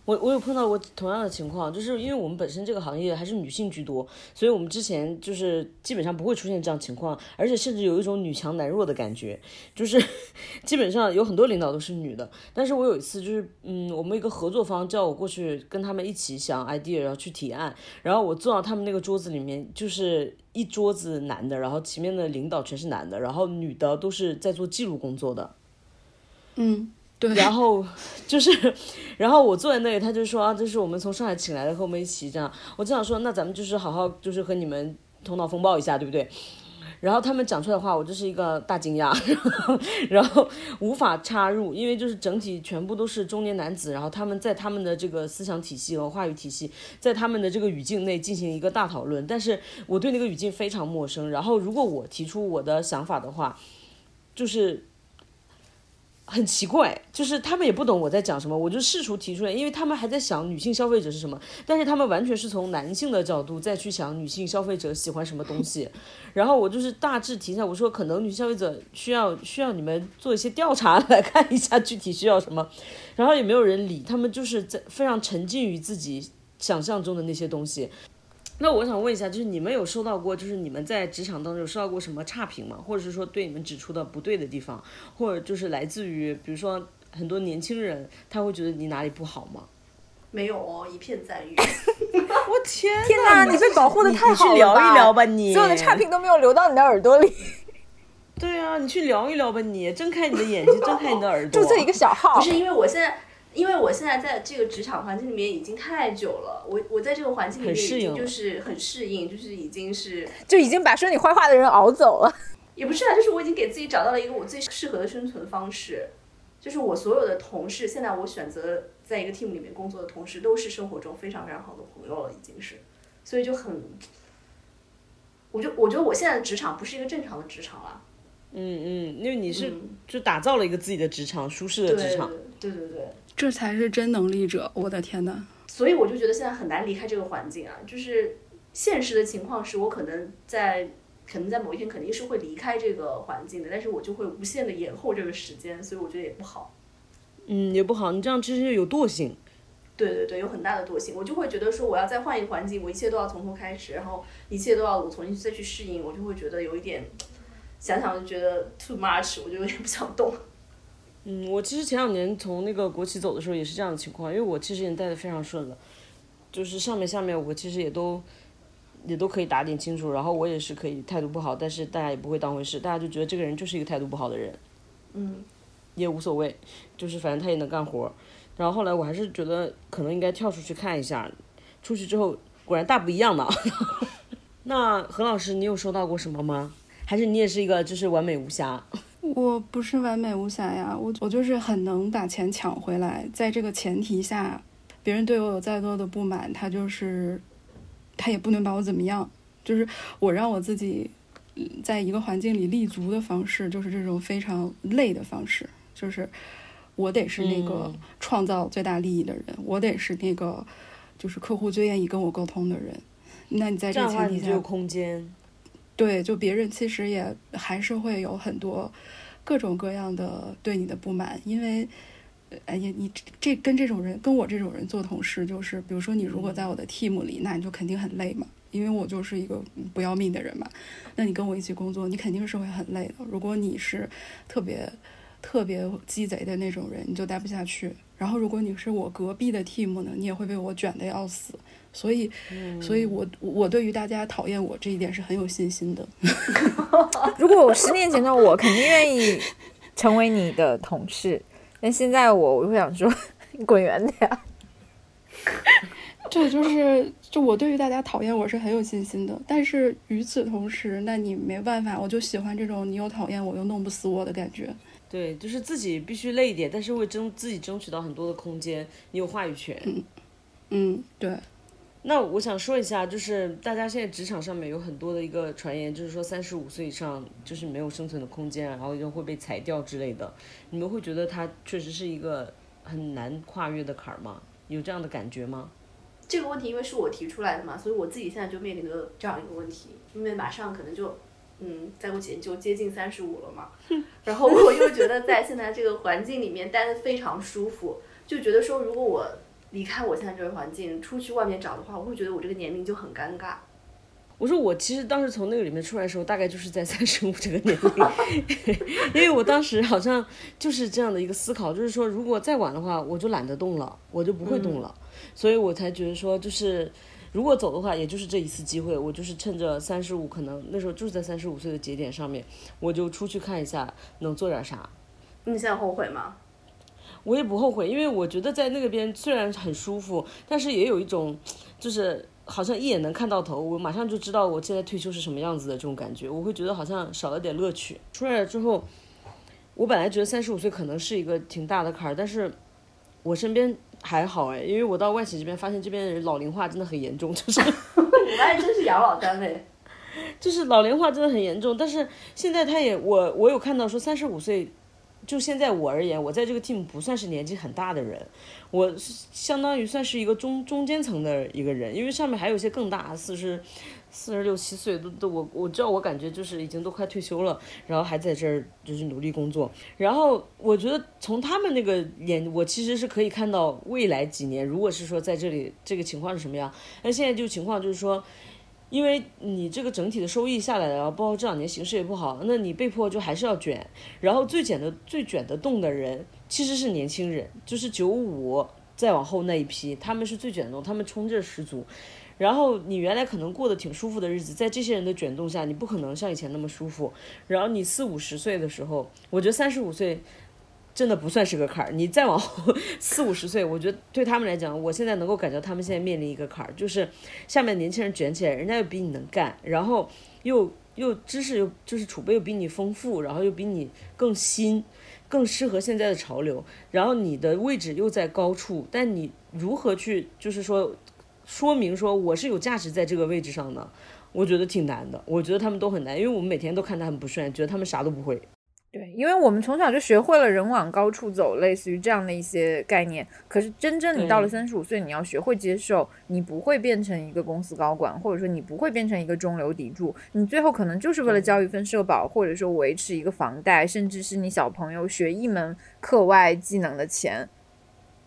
我我有碰到过同样的情况，就是因为我们本身这个行业还是女性居多，所以我们之前就是基本上不会出现这样情况，而且甚至有一种女强男弱的感觉，就是 (laughs) 基本上有很多领导都是女的。但是我有一次就是，嗯，我们一个合作方叫我过去跟他们一起想 idea，然后去提案，然后我坐到他们那个桌子里面，就是一桌子男的，然后前面的领导全是男的，然后女的都是在做记录工作的，嗯。对然后就是，然后我坐在那里，他就说啊，这是我们从上海请来的，和我们一起这样。我就想说，那咱们就是好好，就是和你们头脑风暴一下，对不对？然后他们讲出来的话，我就是一个大惊讶，(laughs) 然后无法插入，因为就是整体全部都是中年男子，然后他们在他们的这个思想体系和话语体系，在他们的这个语境内进行一个大讨论，但是我对那个语境非常陌生。然后如果我提出我的想法的话，就是。很奇怪，就是他们也不懂我在讲什么，我就试图提出来，因为他们还在想女性消费者是什么，但是他们完全是从男性的角度再去想女性消费者喜欢什么东西，(laughs) 然后我就是大致提一下，我说可能女性消费者需要需要你们做一些调查来看一下具体需要什么，然后也没有人理，他们就是在非常沉浸于自己想象中的那些东西。那我想问一下，就是你们有收到过，就是你们在职场当中有收到过什么差评吗？或者是说对你们指出的不对的地方，或者就是来自于，比如说很多年轻人他会觉得你哪里不好吗？没有哦，一片赞誉。(laughs) 我天 (laughs) 天哪，你被保护的太好了你去聊一聊吧，你所有的差评都没有流到你的耳朵里。对啊，你去聊一聊吧，你睁开你的眼睛，睁开你的耳 (laughs) 朵。注册一个小号。不是因为我现在。因为我现在在这个职场环境里面已经太久了，我我在这个环境里面已经就是很适应，就是已经是就已经把说你坏话的人熬走了。(laughs) 也不是啊，就是我已经给自己找到了一个我最适合的生存方式。就是我所有的同事，现在我选择在一个 team 里面工作的同事，都是生活中非常非常好的朋友了，已经是。所以就很，我就我觉得我现在的职场不是一个正常的职场了。嗯嗯，因为你是就打造了一个自己的职场，舒适的职场。对对对。这才是真能力者，我的天呐！所以我就觉得现在很难离开这个环境啊。就是现实的情况是我可能在可能在某一天肯定是会离开这个环境的，但是我就会无限的延后这个时间，所以我觉得也不好。嗯，也不好，你这样其实有惰性。对对对，有很大的惰性，我就会觉得说我要再换一个环境，我一切都要从头开始，然后一切都要我重新再去适应，我就会觉得有一点，想想就觉得 too much，我就有点不想动。嗯，我其实前两年从那个国企走的时候也是这样的情况，因为我其实也带的非常顺了，就是上面下面我其实也都也都可以打点清楚，然后我也是可以态度不好，但是大家也不会当回事，大家就觉得这个人就是一个态度不好的人，嗯，也无所谓，就是反正他也能干活。然后后来我还是觉得可能应该跳出去看一下，出去之后果然大不一样呢。(laughs) 那何老师，你有收到过什么吗？还是你也是一个就是完美无瑕？我不是完美无瑕呀，我我就是很能把钱抢回来。在这个前提下，别人对我有再多的不满，他就是他也不能把我怎么样。就是我让我自己在一个环境里立足的方式，就是这种非常累的方式，就是。我得是那个创造最大利益的人，我得是那个就是客户最愿意跟我沟通的人。那你在这个前提下，有空间。对，就别人其实也还是会有很多各种各样的对你的不满，因为哎呀，你这跟这种人跟我这种人做同事，就是比如说你如果在我的 team 里，那你就肯定很累嘛，因为我就是一个不要命的人嘛。那你跟我一起工作，你肯定是会很累的。如果你是特别。特别鸡贼的那种人，你就待不下去。然后，如果你是我隔壁的 team 呢，你也会被我卷的要死。所以，所以我我对于大家讨厌我这一点是很有信心的。(laughs) 如果我十年前的我，肯定愿意成为你的同事。但现在我，我会想说，你滚远点。(laughs) 对，就是就我对于大家讨厌我是很有信心的。但是与此同时，那你没办法，我就喜欢这种你又讨厌我又弄不死我的感觉。对，就是自己必须累一点，但是会争自己争取到很多的空间，你有话语权。嗯，嗯，对。那我想说一下，就是大家现在职场上面有很多的一个传言，就是说三十五岁以上就是没有生存的空间，然后就会被裁掉之类的。你们会觉得它确实是一个很难跨越的坎儿吗？有这样的感觉吗？这个问题因为是我提出来的嘛，所以我自己现在就面临着这样一个问题，因为马上可能就。嗯，再过几年就接近三十五了嘛，(laughs) 然后我又觉得在现在这个环境里面待的非常舒服，就觉得说如果我离开我现在这个环境，出去外面找的话，我会觉得我这个年龄就很尴尬。(laughs) 我说我其实当时从那个里面出来的时候，大概就是在三十五这个年龄，(laughs) 因为我当时好像就是这样的一个思考，就是说如果再晚的话，我就懒得动了，我就不会动了，所以我才觉得说就是。如果走的话，也就是这一次机会，我就是趁着三十五，可能那时候就是在三十五岁的节点上面，我就出去看一下能做点啥。你现在后悔吗？我也不后悔，因为我觉得在那个边虽然很舒服，但是也有一种，就是好像一眼能看到头，我马上就知道我现在退休是什么样子的这种感觉，我会觉得好像少了点乐趣。出来了之后，我本来觉得三十五岁可能是一个挺大的坎儿，但是我身边。还好哎，因为我到外企这边发现这边的人老龄化真的很严重，就是。(laughs) 你们真是养老单位。就是老龄化真的很严重，但是现在他也我我有看到说三十五岁，就现在我而言，我在这个 team 不算是年纪很大的人，我相当于算是一个中中间层的一个人，因为上面还有一些更大四十。四十六七岁都都我我知道我感觉就是已经都快退休了，然后还在这儿就是努力工作，然后我觉得从他们那个眼，我其实是可以看到未来几年，如果是说在这里这个情况是什么样，那现在就情况就是说，因为你这个整体的收益下来了，包括这两年形势也不好，那你被迫就还是要卷，然后最卷的最卷得动的人其实是年轻人，就是九五再往后那一批，他们是最卷动，他们冲劲十足。然后你原来可能过得挺舒服的日子，在这些人的卷动下，你不可能像以前那么舒服。然后你四五十岁的时候，我觉得三十五岁真的不算是个坎儿。你再往后四五十岁，我觉得对他们来讲，我现在能够感觉他们现在面临一个坎儿，就是下面年轻人卷起来，人家又比你能干，然后又又知识又就是储备又比你丰富，然后又比你更新，更适合现在的潮流。然后你的位置又在高处，但你如何去就是说？说明说我是有价值在这个位置上的，我觉得挺难的。我觉得他们都很难，因为我们每天都看他很不顺眼，觉得他们啥都不会。对，因为我们从小就学会了人往高处走，类似于这样的一些概念。可是真正你到了对三十五岁，你要学会接受，你不会变成一个公司高管，或者说你不会变成一个中流砥柱，你最后可能就是为了交一份社保，或者说维持一个房贷，甚至是你小朋友学一门课外技能的钱，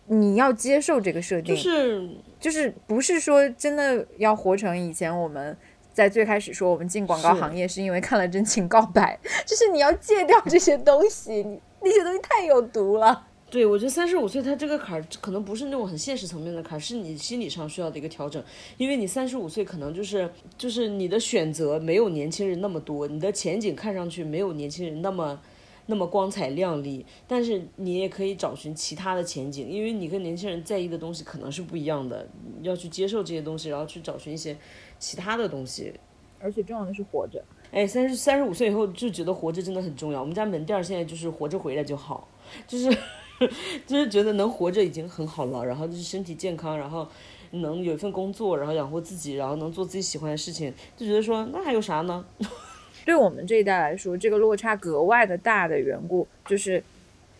你要接受这个设定。就是就是不是说真的要活成以前我们在最开始说我们进广告行业是因为看了真情告白，就是你要戒掉这些东西，你那些东西太有毒了。对，我觉得三十五岁他这个坎儿可能不是那种很现实层面的坎儿，是你心理上需要的一个调整。因为你三十五岁可能就是就是你的选择没有年轻人那么多，你的前景看上去没有年轻人那么那么光彩亮丽，但是你也可以找寻其他的前景，因为你跟年轻人在意的东西可能是不一样的，要去接受这些东西，然后去找寻一些其他的东西。而且重要的是活着。哎，三十三十五岁以后就觉得活着真的很重要。我们家门店儿现在就是活着回来就好，就是 (laughs) 就是觉得能活着已经很好了，然后就是身体健康，然后能有一份工作，然后养活自己，然后能做自己喜欢的事情，就觉得说那还有啥呢？(laughs) 对我们这一代来说，这个落差格外的大的缘故，就是，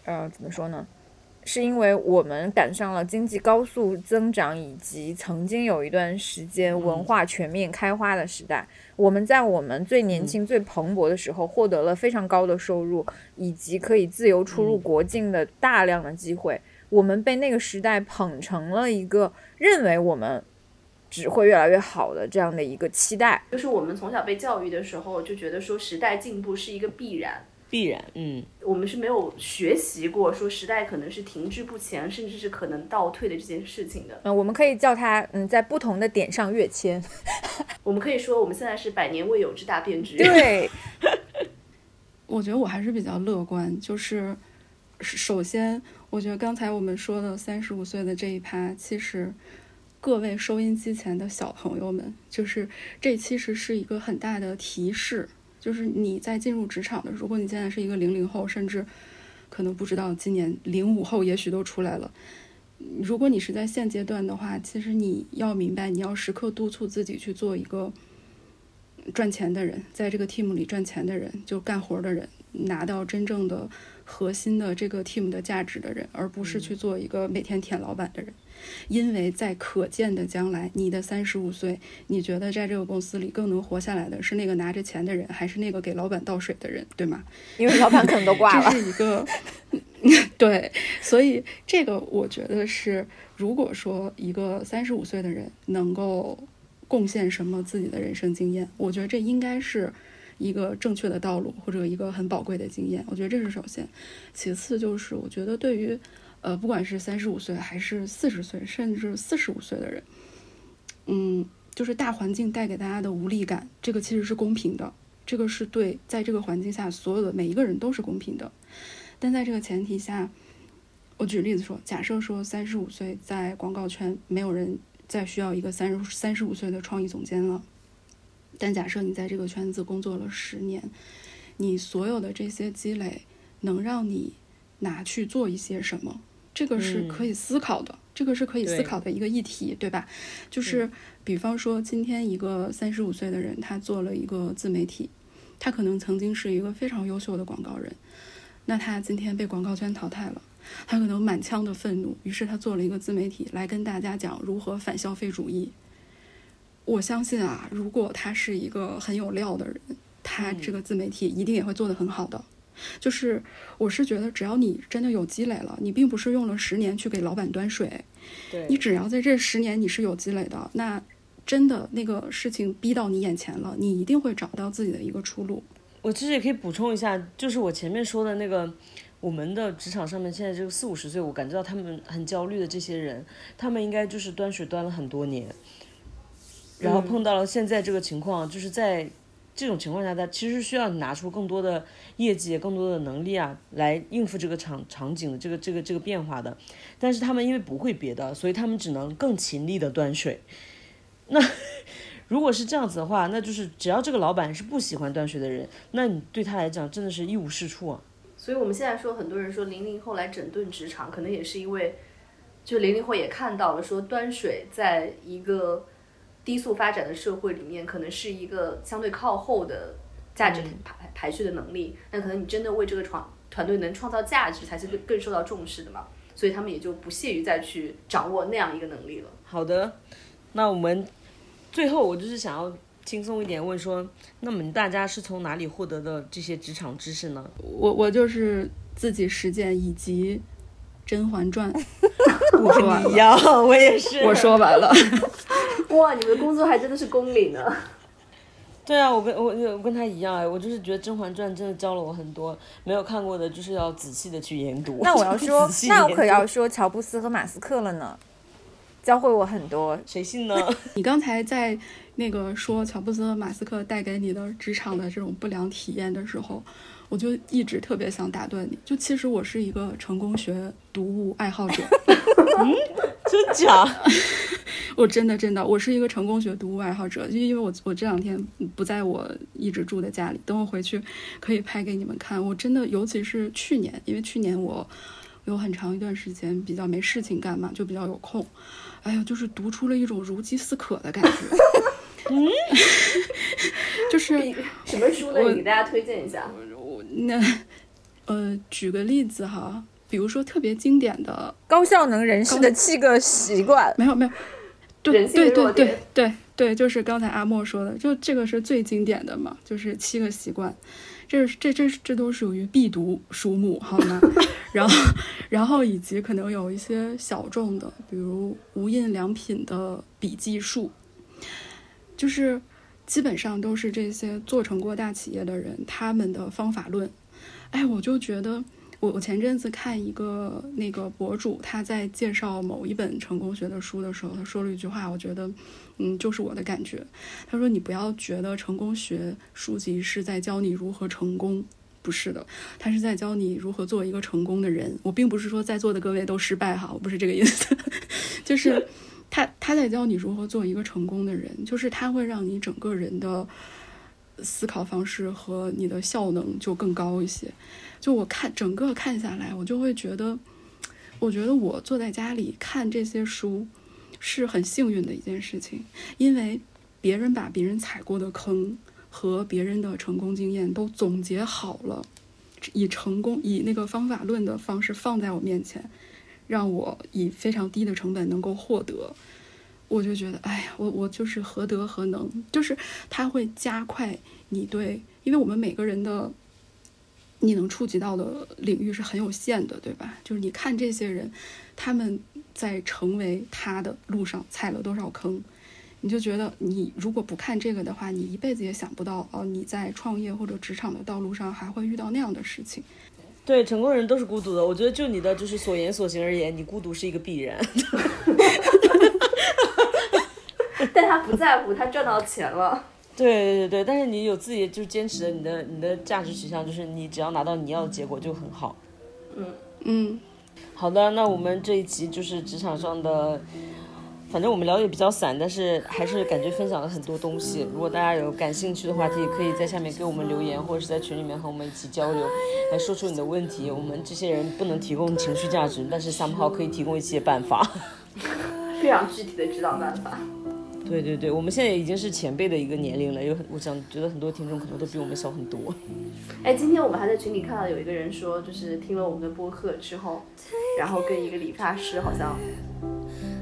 呃，怎么说呢？是因为我们赶上了经济高速增长，以及曾经有一段时间文化全面开花的时代。我们在我们最年轻、最蓬勃的时候，获得了非常高的收入，以及可以自由出入国境的大量的机会。我们被那个时代捧成了一个认为我们只会越来越好的这样的一个期待。就是我们从小被教育的时候，就觉得说时代进步是一个必然，必然，嗯，我们是没有学习过说时代可能是停滞不前，甚至是可能倒退的这件事情的。嗯，我们可以叫它嗯，在不同的点上跃迁。(laughs) 我们可以说我们现在是百年未有之大变局。对，我觉得我还是比较乐观，就是首先，我觉得刚才我们说的三十五岁的这一趴，其实各位收音机前的小朋友们，就是这其实是一个很大的提示，就是你在进入职场的，如果你现在是一个零零后，甚至可能不知道今年零五后也许都出来了。如果你是在现阶段的话，其实你要明白，你要时刻督促自己去做一个赚钱的人，在这个 team 里赚钱的人，就干活的人，拿到真正的核心的这个 team 的价值的人，而不是去做一个每天舔老板的人。因为在可见的将来，你的三十五岁，你觉得在这个公司里更能活下来的是那个拿着钱的人，还是那个给老板倒水的人，对吗？因为老板可能都挂了 (laughs) 这。是一个，(laughs) 对，所以这个我觉得是，如果说一个三十五岁的人能够贡献什么自己的人生经验，我觉得这应该是一个正确的道路，或者一个很宝贵的经验。我觉得这是首先，其次就是我觉得对于呃，不管是三十五岁还是四十岁，甚至四十五岁的人，嗯，就是大环境带给大家的无力感，这个其实是公平的。这个是对，在这个环境下，所有的每一个人都是公平的。但在这个前提下，我举例子说，假设说三十五岁在广告圈没有人再需要一个三十三十五岁的创意总监了，但假设你在这个圈子工作了十年，你所有的这些积累能让你拿去做一些什么？这个是可以思考的，这个是可以思考的一个议题，对吧？就是比方说，今天一个三十五岁的人，他做了一个自媒体，他可能曾经是一个非常优秀的广告人，那他今天被广告圈淘汰了，他可能满腔的愤怒，于是他做了一个自媒体来跟大家讲如何反消费主义。我相信啊，如果他是一个很有料的人，他这个自媒体一定也会做得很好的。就是我是觉得，只要你真的有积累了，你并不是用了十年去给老板端水，对，你只要在这十年你是有积累的，那真的那个事情逼到你眼前了，你一定会找到自己的一个出路。我其实也可以补充一下，就是我前面说的那个，我们的职场上面现在这个四五十岁，我感觉到他们很焦虑的这些人，他们应该就是端水端了很多年，然后碰到了现在这个情况，就是在这种情况下，他其实需要拿出更多的业绩、更多的能力啊，来应付这个场场景的这个这个这个变化的。但是他们因为不会别的，所以他们只能更勤力的端水。那 (laughs) 如果是这样子的话，那就是只要这个老板是不喜欢端水的人，那你对他来讲真的是一无是处啊。所以我们现在说，很多人说零零后来整顿职场，可能也是因为，就零零后也看到了说端水在一个低速发展的社会里面，可能是一个相对靠后的价值排排排序的能力，那可能你真的为这个创团队能创造价值，才是更更受到重视的嘛。所以他们也就不屑于再去掌握那样一个能力了。好的，那我们最后我就是想要轻松一点问说，那么大家是从哪里获得的这些职场知识呢？我我就是自己实践以及《甄嬛传》，我说完了，一样，我也是。我说完了。(laughs) 哇，你们的工作还真的是公领呢。对啊，我跟我我跟他一样哎，我就是觉得《甄嬛传》真的教了我很多，没有看过的，就是要仔细的去研读。那我要 (laughs) 说那我可要说乔布斯和马斯克了呢，教会我很多。谁信呢？(laughs) 你刚才在那个说乔布斯和马斯克带给你的职场的这种不良体验的时候，我就一直特别想打断你。就其实我是一个成功学读物爱好者，(laughs) 嗯真假？(laughs) 我真的真的，我是一个成功学读物爱好者。就因为我我这两天不在我一直住的家里，等我回去可以拍给你们看。我真的，尤其是去年，因为去年我有很长一段时间比较没事情干嘛，就比较有空。哎呀，就是读出了一种如饥似渴的感觉。嗯，(laughs) 就是什么书呢？我你给大家推荐一下。那呃，举个例子哈，比如说特别经典的，高效能人士的七个习惯，没有没有，对对对对对对，就是刚才阿莫说的，就这个是最经典的嘛，就是七个习惯，这是这这这都属于必读书目，好吗？(laughs) 然后然后以及可能有一些小众的，比如无印良品的笔记术，就是基本上都是这些做成过大企业的人他们的方法论。哎，我就觉得我我前阵子看一个那个博主，他在介绍某一本成功学的书的时候，他说了一句话，我觉得，嗯，就是我的感觉。他说：“你不要觉得成功学书籍是在教你如何成功，不是的，他是在教你如何做一个成功的人。我并不是说在座的各位都失败哈，我不是这个意思，(laughs) 就是他他在教你如何做一个成功的人，就是他会让你整个人的。”思考方式和你的效能就更高一些。就我看整个看下来，我就会觉得，我觉得我坐在家里看这些书是很幸运的一件事情，因为别人把别人踩过的坑和别人的成功经验都总结好了，以成功以那个方法论的方式放在我面前，让我以非常低的成本能够获得。我就觉得，哎呀，我我就是何德何能，就是它会加快你对，因为我们每个人的你能触及到的领域是很有限的，对吧？就是你看这些人，他们在成为他的路上踩了多少坑，你就觉得你如果不看这个的话，你一辈子也想不到哦，你在创业或者职场的道路上还会遇到那样的事情。对，成功人都是孤独的。我觉得就你的就是所言所行而言，你孤独是一个必然。(laughs) 但他不在乎，他赚到钱了。对对对对，但是你有自己就坚持的你的你的价值取向，就是你只要拿到你要的结果就很好。嗯嗯，好的，那我们这一集就是职场上的，反正我们聊的也比较散，但是还是感觉分享了很多东西。如果大家有感兴趣的话题，可以在下面给我们留言，或者是在群里面和我们一起交流，来说出你的问题。我们这些人不能提供情绪价值，但是 somehow 可以提供一些办法。(laughs) 非常具体的指导办法。对对对，我们现在已经是前辈的一个年龄了，有很，我想觉得很多听众可能都比我们小很多。哎，今天我们还在群里看到有一个人说，就是听了我们的播客之后，然后跟一个理发师好像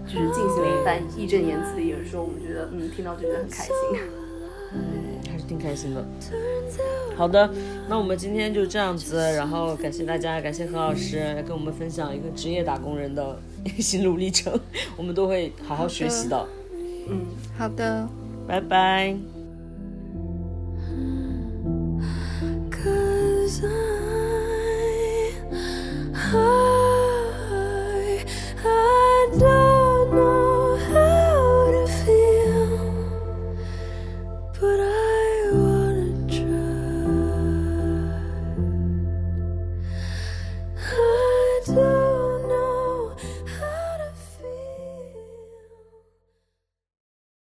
就是进行了一番义正言辞的演说，我们觉得嗯，听到就觉得很开心。嗯还是挺开心的。好的，那我们今天就这样子，然后感谢大家，感谢何老师来跟我们分享一个职业打工人的心路历程，我们都会好好学习的。嗯好的。拜拜。Cause I, I, I know